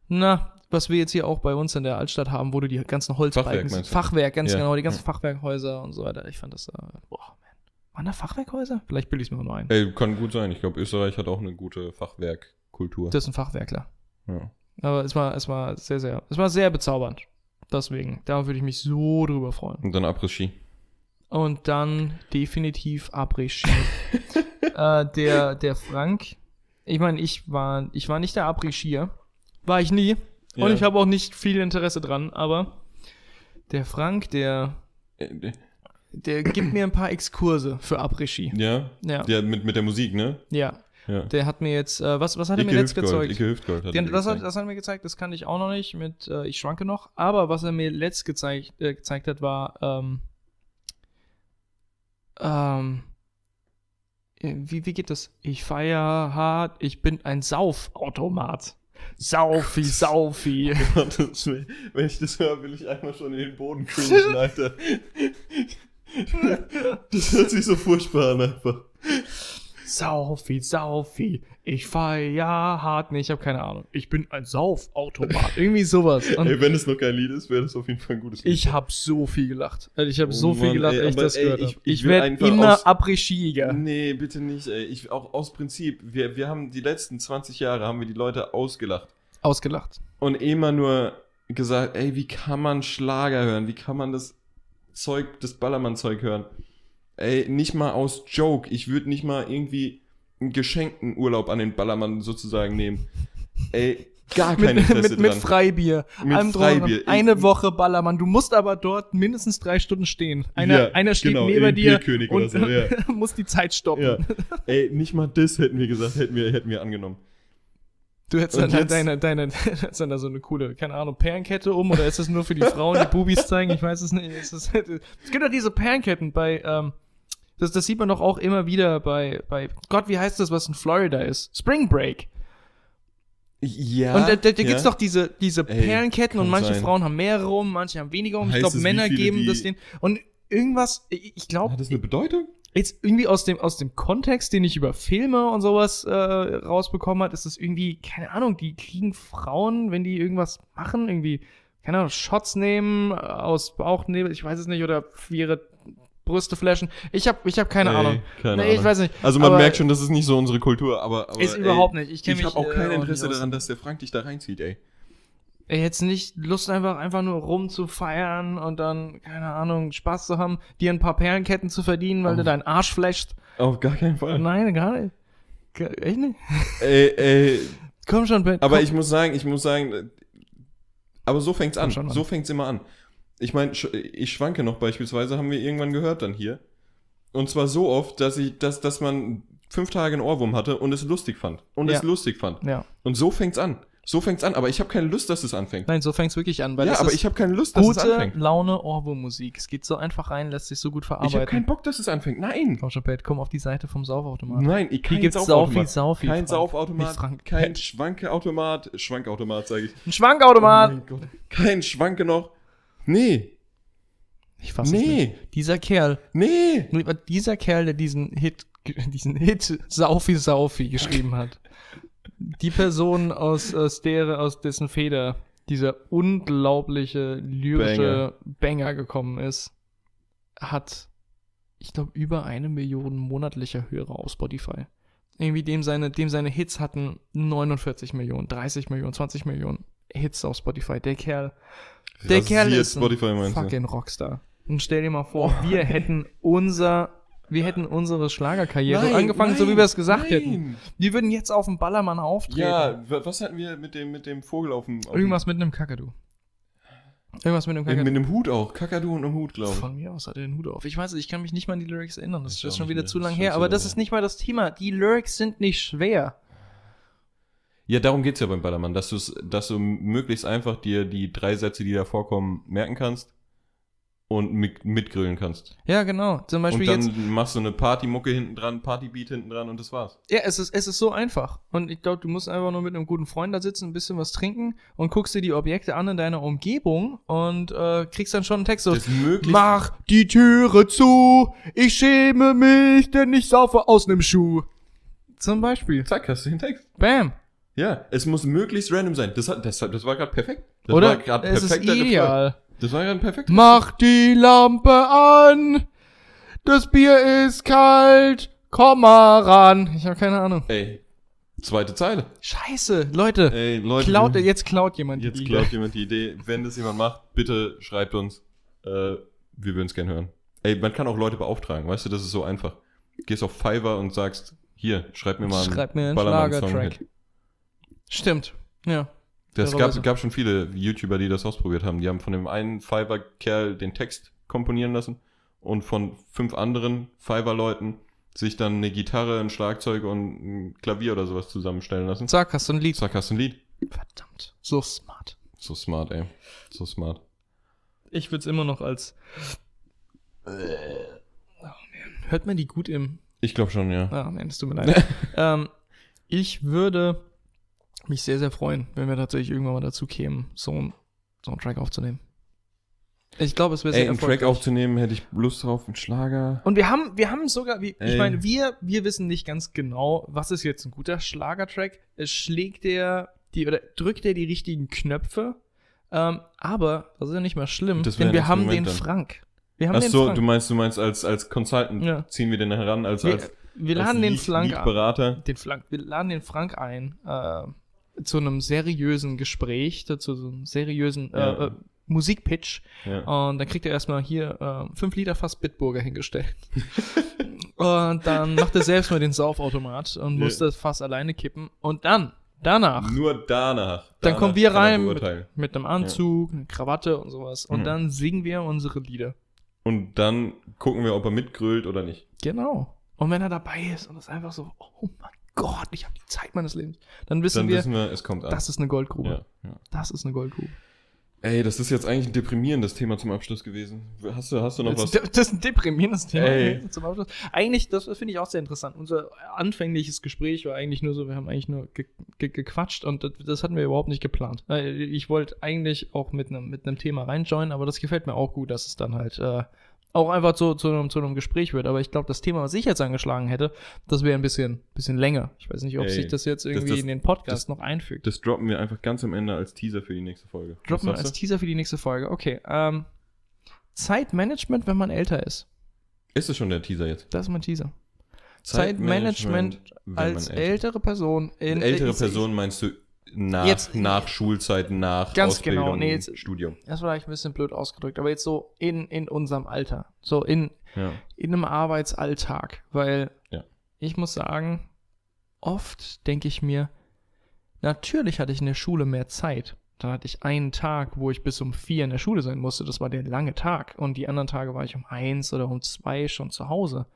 na, was wir jetzt hier auch bei uns in der Altstadt haben, wo du die ganzen Holzbalken Fachwerk? Fachwerk, ganz Ja. genau, die ganzen Ja. Fachwerkhäuser und so weiter. Ich fand das, äh, boah, man. Waren da Fachwerkhäuser? Vielleicht bilde ich es mir nur ein. Ey, kann gut sein. Ich glaube, Österreich hat auch eine gute Fachwerkkultur. Das ist ein Fachwerkler. Ja. Aber es war, es war sehr, sehr, es war sehr bezaubernd. Deswegen, da würde ich mich so drüber freuen. Und dann Après-Ski. Und dann definitiv Après-Ski. *laughs* äh, der, der Frank, ich meine, ich war, ich war nicht der Après-Skier. War ich nie. Ja. Und ich habe auch nicht viel Interesse dran, aber der Frank, der, Äh, der gibt mir ein paar Exkurse für Après-Ski. Ja? Ja. Ja, mit, mit der Musik, ne? Ja. Ja. Der hat mir jetzt, äh, was, was hat er mir letzt gezeigt? Icke Hüftgold hat Ja, er das, hat, das hat er mir gezeigt, das kann ich auch noch nicht mit äh, Ich schwanke noch. Aber was er mir letzt gezeigt, äh, gezeigt hat, war ähm, ähm, äh, wie, wie geht das? Ich feier hart, ich bin ein Saufautomat. Saufi, Saufi. *laughs* Wenn ich das höre, will ich einmal schon in den Boden cringen, Alter. *laughs* Das hört sich so furchtbar an, einfach. Saufi, Saufi. Ich feier hart. Nee, ich habe keine Ahnung. Ich bin ein Saufautomat. *laughs* Irgendwie sowas. Ey, wenn es noch kein Lied ist, wäre das auf jeden Fall ein gutes Lied. ich habe so viel gelacht. Ich habe Oh so viel Mann, gelacht, ey, als ich das ey, gehört ich- habe. ich Ich, werde immer Après-Skiger. Nee, bitte nicht, ey. Ich, auch aus Prinzip. Wir, wir haben die letzten 20 Jahre haben wir die Leute ausgelacht. Ausgelacht. Und immer nur gesagt, ey, wie kann man Schlager hören? Wie kann man das Zeug, das Ballermann-Zeug hören? Ey, nicht mal aus Joke. Ich würde nicht mal irgendwie einen geschenkten Urlaub an den Ballermann sozusagen nehmen. Ey, gar kein Mit, Interesse mit, mit dran. Freibier. Mit drum dran. Freibier. Eine Ich- Woche Ballermann. Du musst aber dort mindestens drei Stunden stehen. Einer, Ja, einer steht genau, neben dir und oder so, ja. *laughs* muss die Zeit stoppen. ja. Ey, nicht mal das hätten wir gesagt, hätten wir, hätten wir angenommen. Du hättest Und dann halt deine, deine, *laughs* hättest dann da so eine coole, keine Ahnung, Perlenkette um oder ist das nur für die *laughs* Frauen, die Bubis zeigen? Ich weiß es nicht. Es, ist, *laughs* es gibt doch diese Perlenketten bei, ähm, das, das sieht man doch auch immer wieder bei, bei, Gott, wie heißt das, was in Florida ist? Spring Break. Ja. und da, da, da ja. gibt's doch diese, diese Ey, Perlenketten und manche sein. Frauen haben mehrere um, manche haben weniger um. Ich glaube, Männer geben das den. Und irgendwas, ich, ich glaube, Hat das eine Bedeutung? Jetzt irgendwie aus dem, aus dem Kontext, den ich über Filme und sowas äh, rausbekommen hat, ist das irgendwie, keine Ahnung, die kriegen Frauen, wenn die irgendwas machen, irgendwie, keine Ahnung, Shots nehmen, äh, aus Bauchnebel, ich weiß es nicht, oder ihre Brüste flashen. Ich habe ich hab keine Ey, Ahnung. Keine Nee, Ahnung. ich weiß nicht. Also man Aber merkt schon, das ist nicht so unsere Kultur, aber, aber Ist ey, überhaupt nicht. Ich Ich habe auch äh, kein Interesse daran, dass der Frank dich da reinzieht, ey. Jetzt nicht Lust einfach, einfach nur rumzufeiern und dann, keine Ahnung, Spaß zu haben, dir ein paar Perlenketten zu verdienen, weil Oh. du deinen Arsch flashst. Auf gar keinen Fall. Nein, gar nicht. Echt nicht? Ey, ey, Komm schon, Ben. aber komm. ich muss sagen, ich muss sagen, aber so fängt's an. An. So fängt's immer an. Ich meine, ich schwanke noch beispielsweise, haben wir irgendwann gehört dann hier. Und zwar so oft, dass ich, dass, dass man fünf Tage einen Ohrwurm hatte und es lustig fand. Und Ja. es lustig fand. Ja. Und so fängt's an. So fängt's an. Aber ich habe keine Lust, dass es anfängt. Nein, so fängt's wirklich an, weil ja, aber ich habe keine Lust, dass es gute anfängt. Laune Ohrwurmmusik. Es geht so einfach rein, lässt sich so gut Ich habe verarbeiten. keinen Bock, dass es anfängt. Nein. Pat, komm auf die Seite vom Saufautomat. Nein, ich Hier kein gibt's Saufautomat. Saufi, Saufi, Kein. Saufautomat, kein Schwankeautomat, Schwankautomat sage ich. Ein Schwankautomat! Oh mein Gott. Kein Schwanke noch. Nee, ich fass es nee, nicht. Dieser Kerl, nee. dieser Kerl, der diesen Hit, *laughs* diesen Hit Saufi Saufi geschrieben hat. Die Person aus, aus der, aus dessen Feder dieser unglaubliche lyrische Banger, gekommen ist, hat, ich glaube, über eine Million monatlicher Hörer auf Spotify. Irgendwie dem seine, dem seine Hits hatten 49 Millionen, 30 Millionen, 20 Millionen Hits auf Spotify. Der Kerl, der Rasiert Kerl ist Spotify, ein fucking Rockstar. Und stell dir mal vor, wir hätten unser, wir hätten unsere Schlagerkarriere Nein, angefangen, so wie nein, wir es gesagt nein. hätten. Wir würden jetzt auf dem Ballermann auftreten. Ja, wa- was hatten wir mit dem, mit dem Vogel auf dem. Auf Irgendwas mit einem Kakadu. Irgendwas mit einem Kakadu. mit dem Hut auch. Kakadu und einem Hut, glaube ich. Von mir aus hat er den Hut auf. Ich weiß es, ich kann mich nicht mal an die Lyrics erinnern. Das Ich ist schon wieder mehr. zu lang her. Aber das ist nicht mal das Thema. Die Lyrics sind nicht schwer. Ja, darum geht's ja beim Ballermann, dass, dass du möglichst einfach dir die drei Sätze, die da vorkommen, merken kannst und mit, mitgrillen kannst. Ja, genau. Zum Beispiel und dann jetzt. machst du eine Partymucke hinten dran, Partybeat hinten dran und das war's. Ja, es ist, es ist so einfach. Und ich glaube, du musst einfach nur mit einem guten Freund da sitzen, ein bisschen was trinken und guckst dir die Objekte an in deiner Umgebung und äh, kriegst dann schon einen Text so. Mach die Türe zu, ich schäme mich, denn ich saufe aus nem Schuh. Zum Beispiel. Zack, hast du den Text. Bam. Ja, es muss möglichst random sein. Das, hat, das, das war gerade perfekt. Das Oder? war gerade es ist perfekter Refrain. Das war gerade perfekt. Mach die Lampe an, das Bier ist kalt, komm mal ran. Ich habe keine Ahnung. Ey, zweite Zeile. Scheiße, Leute. Ey, Leute. klaut, jetzt klaut jemand jetzt die klaut Lieder. jemand die Idee. Wenn das jemand macht, bitte schreibt uns. Äh, wir würden es gerne hören. Ey, man kann auch Leute beauftragen. Weißt du, das ist so einfach. Gehst auf Fiverr und sagst, hier, schreib mir mal Schreib mir einen Schlagertrack. Stimmt. Ja. Das gab, gab schon viele YouTuber, die das ausprobiert haben. Die haben von dem einen Fiverr-Kerl den Text komponieren lassen und von fünf anderen Fiverr-Leuten sich dann eine Gitarre, ein Schlagzeug und ein Klavier oder sowas zusammenstellen lassen. Zack, hast du ein Lied. Zack, hast du ein Lied. Verdammt. So smart. So smart, ey. So smart. Ich würde es immer noch als. Oh. Hört man die gut im. Ich glaube schon, ja. Ah, man, es tut mir leid. *laughs* ähm, ich würde mich sehr, sehr freuen, wenn wir tatsächlich irgendwann mal dazu kämen, so ein, so einen Track aufzunehmen. Ich glaube, es wäre sehr Ey, einen Track aufzunehmen, hätte ich Lust drauf, einen Schlager. Und wir haben, wir haben sogar, wie, ich meine, wir, wir wissen nicht ganz genau, was ist jetzt ein guter Schlagertrack. Es schlägt der, die, oder drückt er die richtigen Knöpfe. Ähm, aber, das ist ja nicht mal schlimm, denn wir haben den dann. Frank. Wir haben Ach den so, Frank. du meinst, du meinst als, als Consultant Ja. ziehen wir den heran, als, wir, als, wir als laden den Lead- Frank. Den Frank, wir laden den Frank ein, äh, zu einem seriösen Gespräch, zu so einem seriösen äh, Ja. äh, Musikpitch. Ja. Und dann kriegt er erstmal hier äh, 5 Liter Fass Bitburger hingestellt. *laughs* und dann macht er selbst mal den Saufautomat und muss Ja. das Fass alleine kippen. Und dann, danach, Nur danach. dann danach kommen wir rein mit, mit einem Anzug, einer Krawatte und sowas. Und Mhm. dann singen wir unsere Lieder. Und dann gucken wir, ob er mitgrölt oder nicht. Genau. Und wenn er dabei ist und es einfach so, oh mein Gott, ich habe die Zeit meines Lebens, dann wissen Dann wir, wissen wir, es kommt an. das ist eine Goldgrube. ja, ja. Das ist eine Goldgrube. Ey, das ist jetzt eigentlich ein deprimierendes Thema zum Abschluss gewesen. Hast du, hast du noch Das, was? das ist ein deprimierendes Thema Ey. *laughs* zum Abschluss. Eigentlich, das finde ich auch sehr interessant. Unser anfängliches Gespräch war eigentlich nur so, wir haben eigentlich nur ge ge gequatscht und das, das hatten wir überhaupt nicht geplant. Äh, Ich wollte eigentlich auch mit einem mit Thema reinjoinen, aber das gefällt mir auch gut, dass es dann halt äh, auch einfach zu, zu, einem, zu einem Gespräch wird. Aber ich glaube, das Thema, was ich jetzt angeschlagen hätte, das wäre ein bisschen, bisschen länger. Ich weiß nicht, ob Ey, sich das jetzt das- irgendwie das- in den Podcast das- noch einfügt. Das droppen wir einfach ganz am Ende als Teaser für die nächste Folge. Droppen wir als? Teaser für die nächste Folge. Okay. Ähm, Zeitmanagement, wenn man älter ist. Ist es schon der Teaser jetzt? Das ist mein Teaser. Zeitmanagement wenn Als ältere Person in Ältere Person meinst du nach, Jetzt- nach Schulzeiten, nach Ganz Ausbildung, genau, nee, jetzt- Studium. Das war vielleicht ein bisschen blöd ausgedrückt, aber jetzt so in, in unserem Alter. So in, Ja. in einem Arbeitsalltag. Weil Ja. ich muss sagen, oft denke ich mir, natürlich hatte ich in der Schule mehr Zeit. Da hatte ich einen Tag, wo ich bis um vier in der Schule sein musste. Das war der lange Tag. Und die anderen Tage war ich um eins oder um zwei schon zu Hause.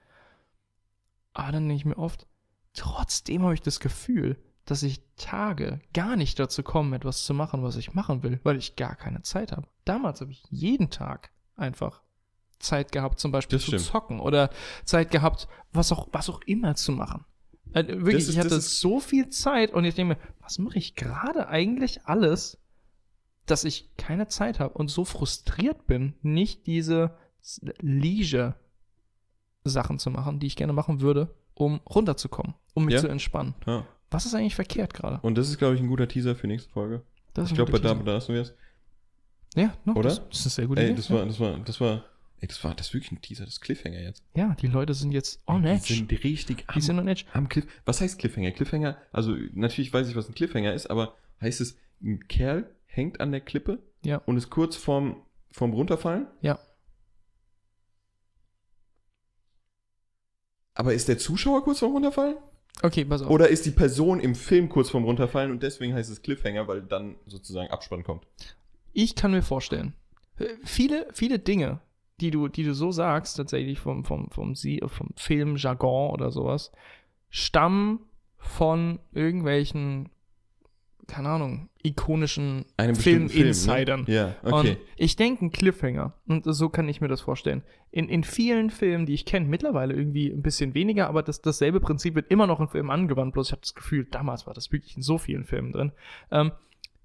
Aber dann denke ich mir oft, trotzdem habe ich das Gefühl, dass ich Tage gar nicht dazu komme, etwas zu machen, was ich machen will, weil ich gar keine Zeit habe. Damals habe ich jeden Tag einfach Zeit gehabt, zum Beispiel Das zu stimmt. zocken oder Zeit gehabt, was auch, was auch immer zu machen. Äh, wirklich, ist- ich hatte so viel Zeit und ich denke mir, was mache ich gerade eigentlich alles, dass ich keine Zeit habe und so frustriert bin, nicht diese Leisure-Sachen zu machen, die ich gerne machen würde, um runterzukommen, um mich Ja. zu entspannen. Ja. Was ist eigentlich verkehrt gerade? Und das ist, glaube ich, ein guter Teaser für nächste Folge. Das ist Ich glaube, bei da, da hast du jetzt. Ja, no, Oder? Das, das ist sehr gute Ey, Idee. das war, das war, das war, ey, das war, das ist wirklich ein Teaser, das ist Cliffhanger jetzt. ja, die Leute sind jetzt on Die edge. sind richtig am, Die sind on edge. am Cliff. Was heißt Cliffhanger? Cliffhanger, also natürlich weiß ich, was ein Cliffhanger ist, aber heißt es, ein Kerl hängt an der Klippe Ja. und ist kurz vorm, vorm Runterfallen? Ja. Aber ist der Zuschauer kurz vorm Runterfallen? Okay, pass auf. Oder ist die Person im Film kurz vorm Runterfallen und deswegen heißt es Cliffhanger, weil dann sozusagen Abspann kommt? Ich kann mir vorstellen, äh, viele, viele Dinge, die du, die du so sagst, tatsächlich vom, vom, vom, Sie- vom Filmjargon oder sowas, stammen von irgendwelchen, keine Ahnung, ikonischen bestimmten Film, Film-Insidern. ne? Ja, okay. Und ich denke, ein Cliffhanger, und so kann ich mir das vorstellen. In, in vielen Filmen, die ich kenne, mittlerweile irgendwie ein bisschen weniger, aber das, dasselbe Prinzip wird immer noch in Filmen angewandt, bloß ich habe das Gefühl, damals war das wirklich in so vielen Filmen drin. Ähm,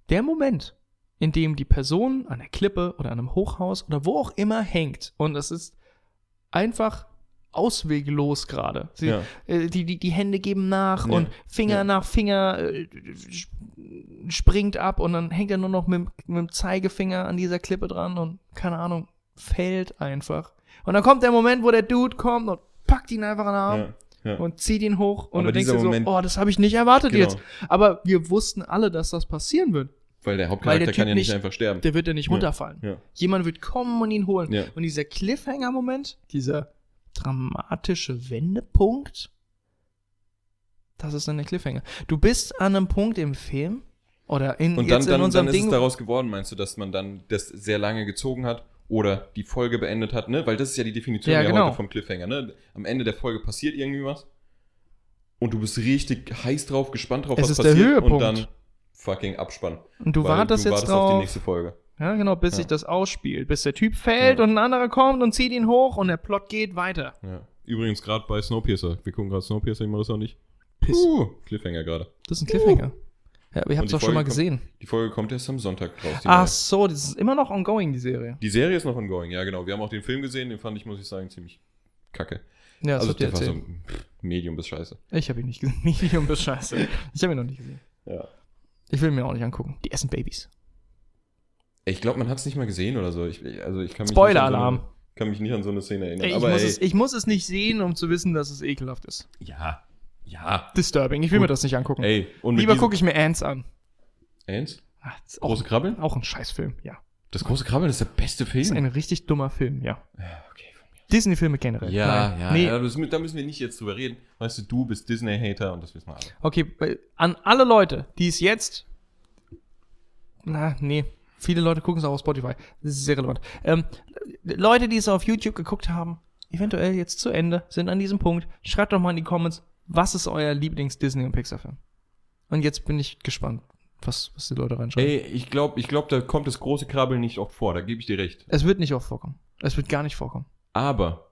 der Moment, in dem die Person an der Klippe oder an einem Hochhaus oder wo auch immer hängt und es ist einfach ausweglos gerade. Ja. äh, Die, die, die Hände geben nach Ja. und Finger Ja. nach Finger äh, sp- springt ab und dann hängt er nur noch mit, mit dem Zeigefinger an dieser Klippe dran und keine Ahnung, fällt einfach. Und dann kommt der Moment, wo der Dude kommt und packt ihn einfach an den Arm Ja, und zieht ihn hoch und Aber du denkst dir so, Moment- oh, das habe ich nicht erwartet Genau. jetzt. Aber wir wussten alle, dass das passieren wird. Weil der Weil Hauptcharakter der kann ja nicht nicht- einfach sterben. Der wird ja nicht runterfallen. Ja. Jemand wird kommen und ihn holen. Ja. Und dieser Cliffhanger-Moment, dieser dramatische Wendepunkt, das ist dann der Cliffhanger. Du bist an einem Punkt im Film oder in, Und dann, jetzt dann, in unserem dann ist Ding. es daraus geworden, meinst du, dass man dann das sehr lange gezogen hat oder die Folge beendet hat, ne? Weil das ist ja die Definition Ja, ja, genau. heute vom Cliffhanger, ne? Am Ende der Folge passiert irgendwie was und du bist richtig heiß drauf, gespannt drauf, Es was ist der passiert Höhepunkt. und dann fucking Abspann. und du wartest du jetzt wartest auf die drauf. nächste Folge. Ja, genau, bis Ja. sich das ausspielt. Bis der Typ fällt Ja. und ein anderer kommt und zieht ihn hoch und der Plot geht weiter. Ja. Übrigens gerade bei Snowpiercer. Wir gucken gerade Snowpiercer, ich mache das auch nicht. Piss. Uh, Cliffhanger gerade. Das ist ein Cliffhanger. Ja, aber ihr habt es doch schon mal gesehen. Die Folge kommt erst am Sonntag raus. Ach neue. so, das ist immer noch ongoing, die Serie. Die Serie ist noch ongoing, ja genau. Wir haben auch den Film gesehen, den fand ich, muss ich sagen, ziemlich kacke. Ja, das also habt ihr so erzählt. pff, Medium bis scheiße. Ich habe ihn nicht gesehen. *laughs* Medium bis scheiße. Ich habe ihn noch nicht gesehen. Ja. Ich will ihn mir auch nicht angucken. Die essen Babys. Ich glaube, man hat es nicht mal gesehen oder so. Ich, also ich kann mich Spoiler-Alarm. Nicht an so eine, kann mich nicht an so eine Szene erinnern. Ey, ich, Aber muss ey, es, ich muss es nicht sehen, um zu wissen, dass es ekelhaft ist. ja, ja. Disturbing. Ich will Gut. mir das nicht angucken. Ey, und Lieber gucke ich mir Ants an. Ist auch, Große Krabbeln? auch ein Scheißfilm, ja. Das große Krabbeln ist der beste Film. Das ist ein richtig dummer Film, ja. ja, okay. Disney-Filme generell. Ja, Nein. ja, Nee, ja da müssen wir nicht jetzt drüber reden. Weißt du, du bist Disney-Hater und das wissen wir alle. Okay, an alle Leute, die es jetzt. Na, nee. Viele Leute gucken es auch auf Spotify. Das ist sehr relevant. Ähm, Leute, die es auf YouTube geguckt haben, eventuell jetzt zu Ende, sind an diesem Punkt. Schreibt doch mal in die Comments, was ist euer Lieblings-Disney- und Pixar-Film? Und jetzt bin ich gespannt, was, was die Leute reinschreiben. Ey, ich glaube, ich glaub, da kommt das große Krabbeln nicht oft vor, da gebe ich dir recht. Es wird nicht oft vorkommen. Es wird gar nicht vorkommen. Aber,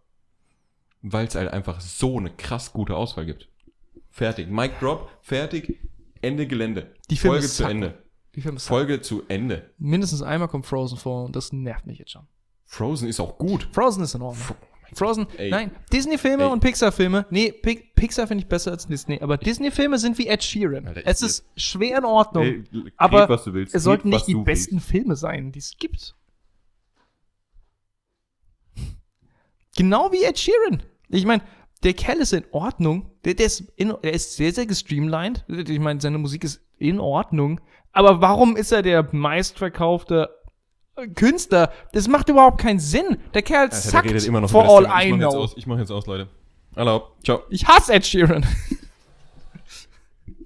weil es halt einfach so eine krass gute Auswahl gibt. Fertig. Mic Drop, fertig, Ende Gelände. Die Filme Folge zu. Ende. Die Filme Folge zu Ende. Mindestens einmal kommt Frozen vor und das nervt mich jetzt schon. Frozen ist auch gut. Frozen ist in Ordnung. Fro- Frozen, Ey. nein, Disney-Filme Ey. und Pixar-Filme. Nee, Pi Pixar finde ich besser als Disney, aber Disney-Filme sind wie Ed Sheeran. Alter, es ist schwer in Ordnung, Ey, krieg, aber es sollten Krieg, was nicht die besten Filme sein, die es gibt. Genau wie Ed Sheeran. Ich meine, der Kerl ist in Ordnung. Der, der, ist in, der ist sehr, sehr gestreamlined. Ich meine, seine Musik ist in Ordnung. Aber warum ist er der meistverkaufte Künstler? Das macht überhaupt keinen Sinn. Der Kerl der zackt redet immer noch for all. I ich mach jetzt know. aus, ich mach jetzt aus, Leute. Hallo, ciao. Ich hasse Ed Sheeran. *laughs*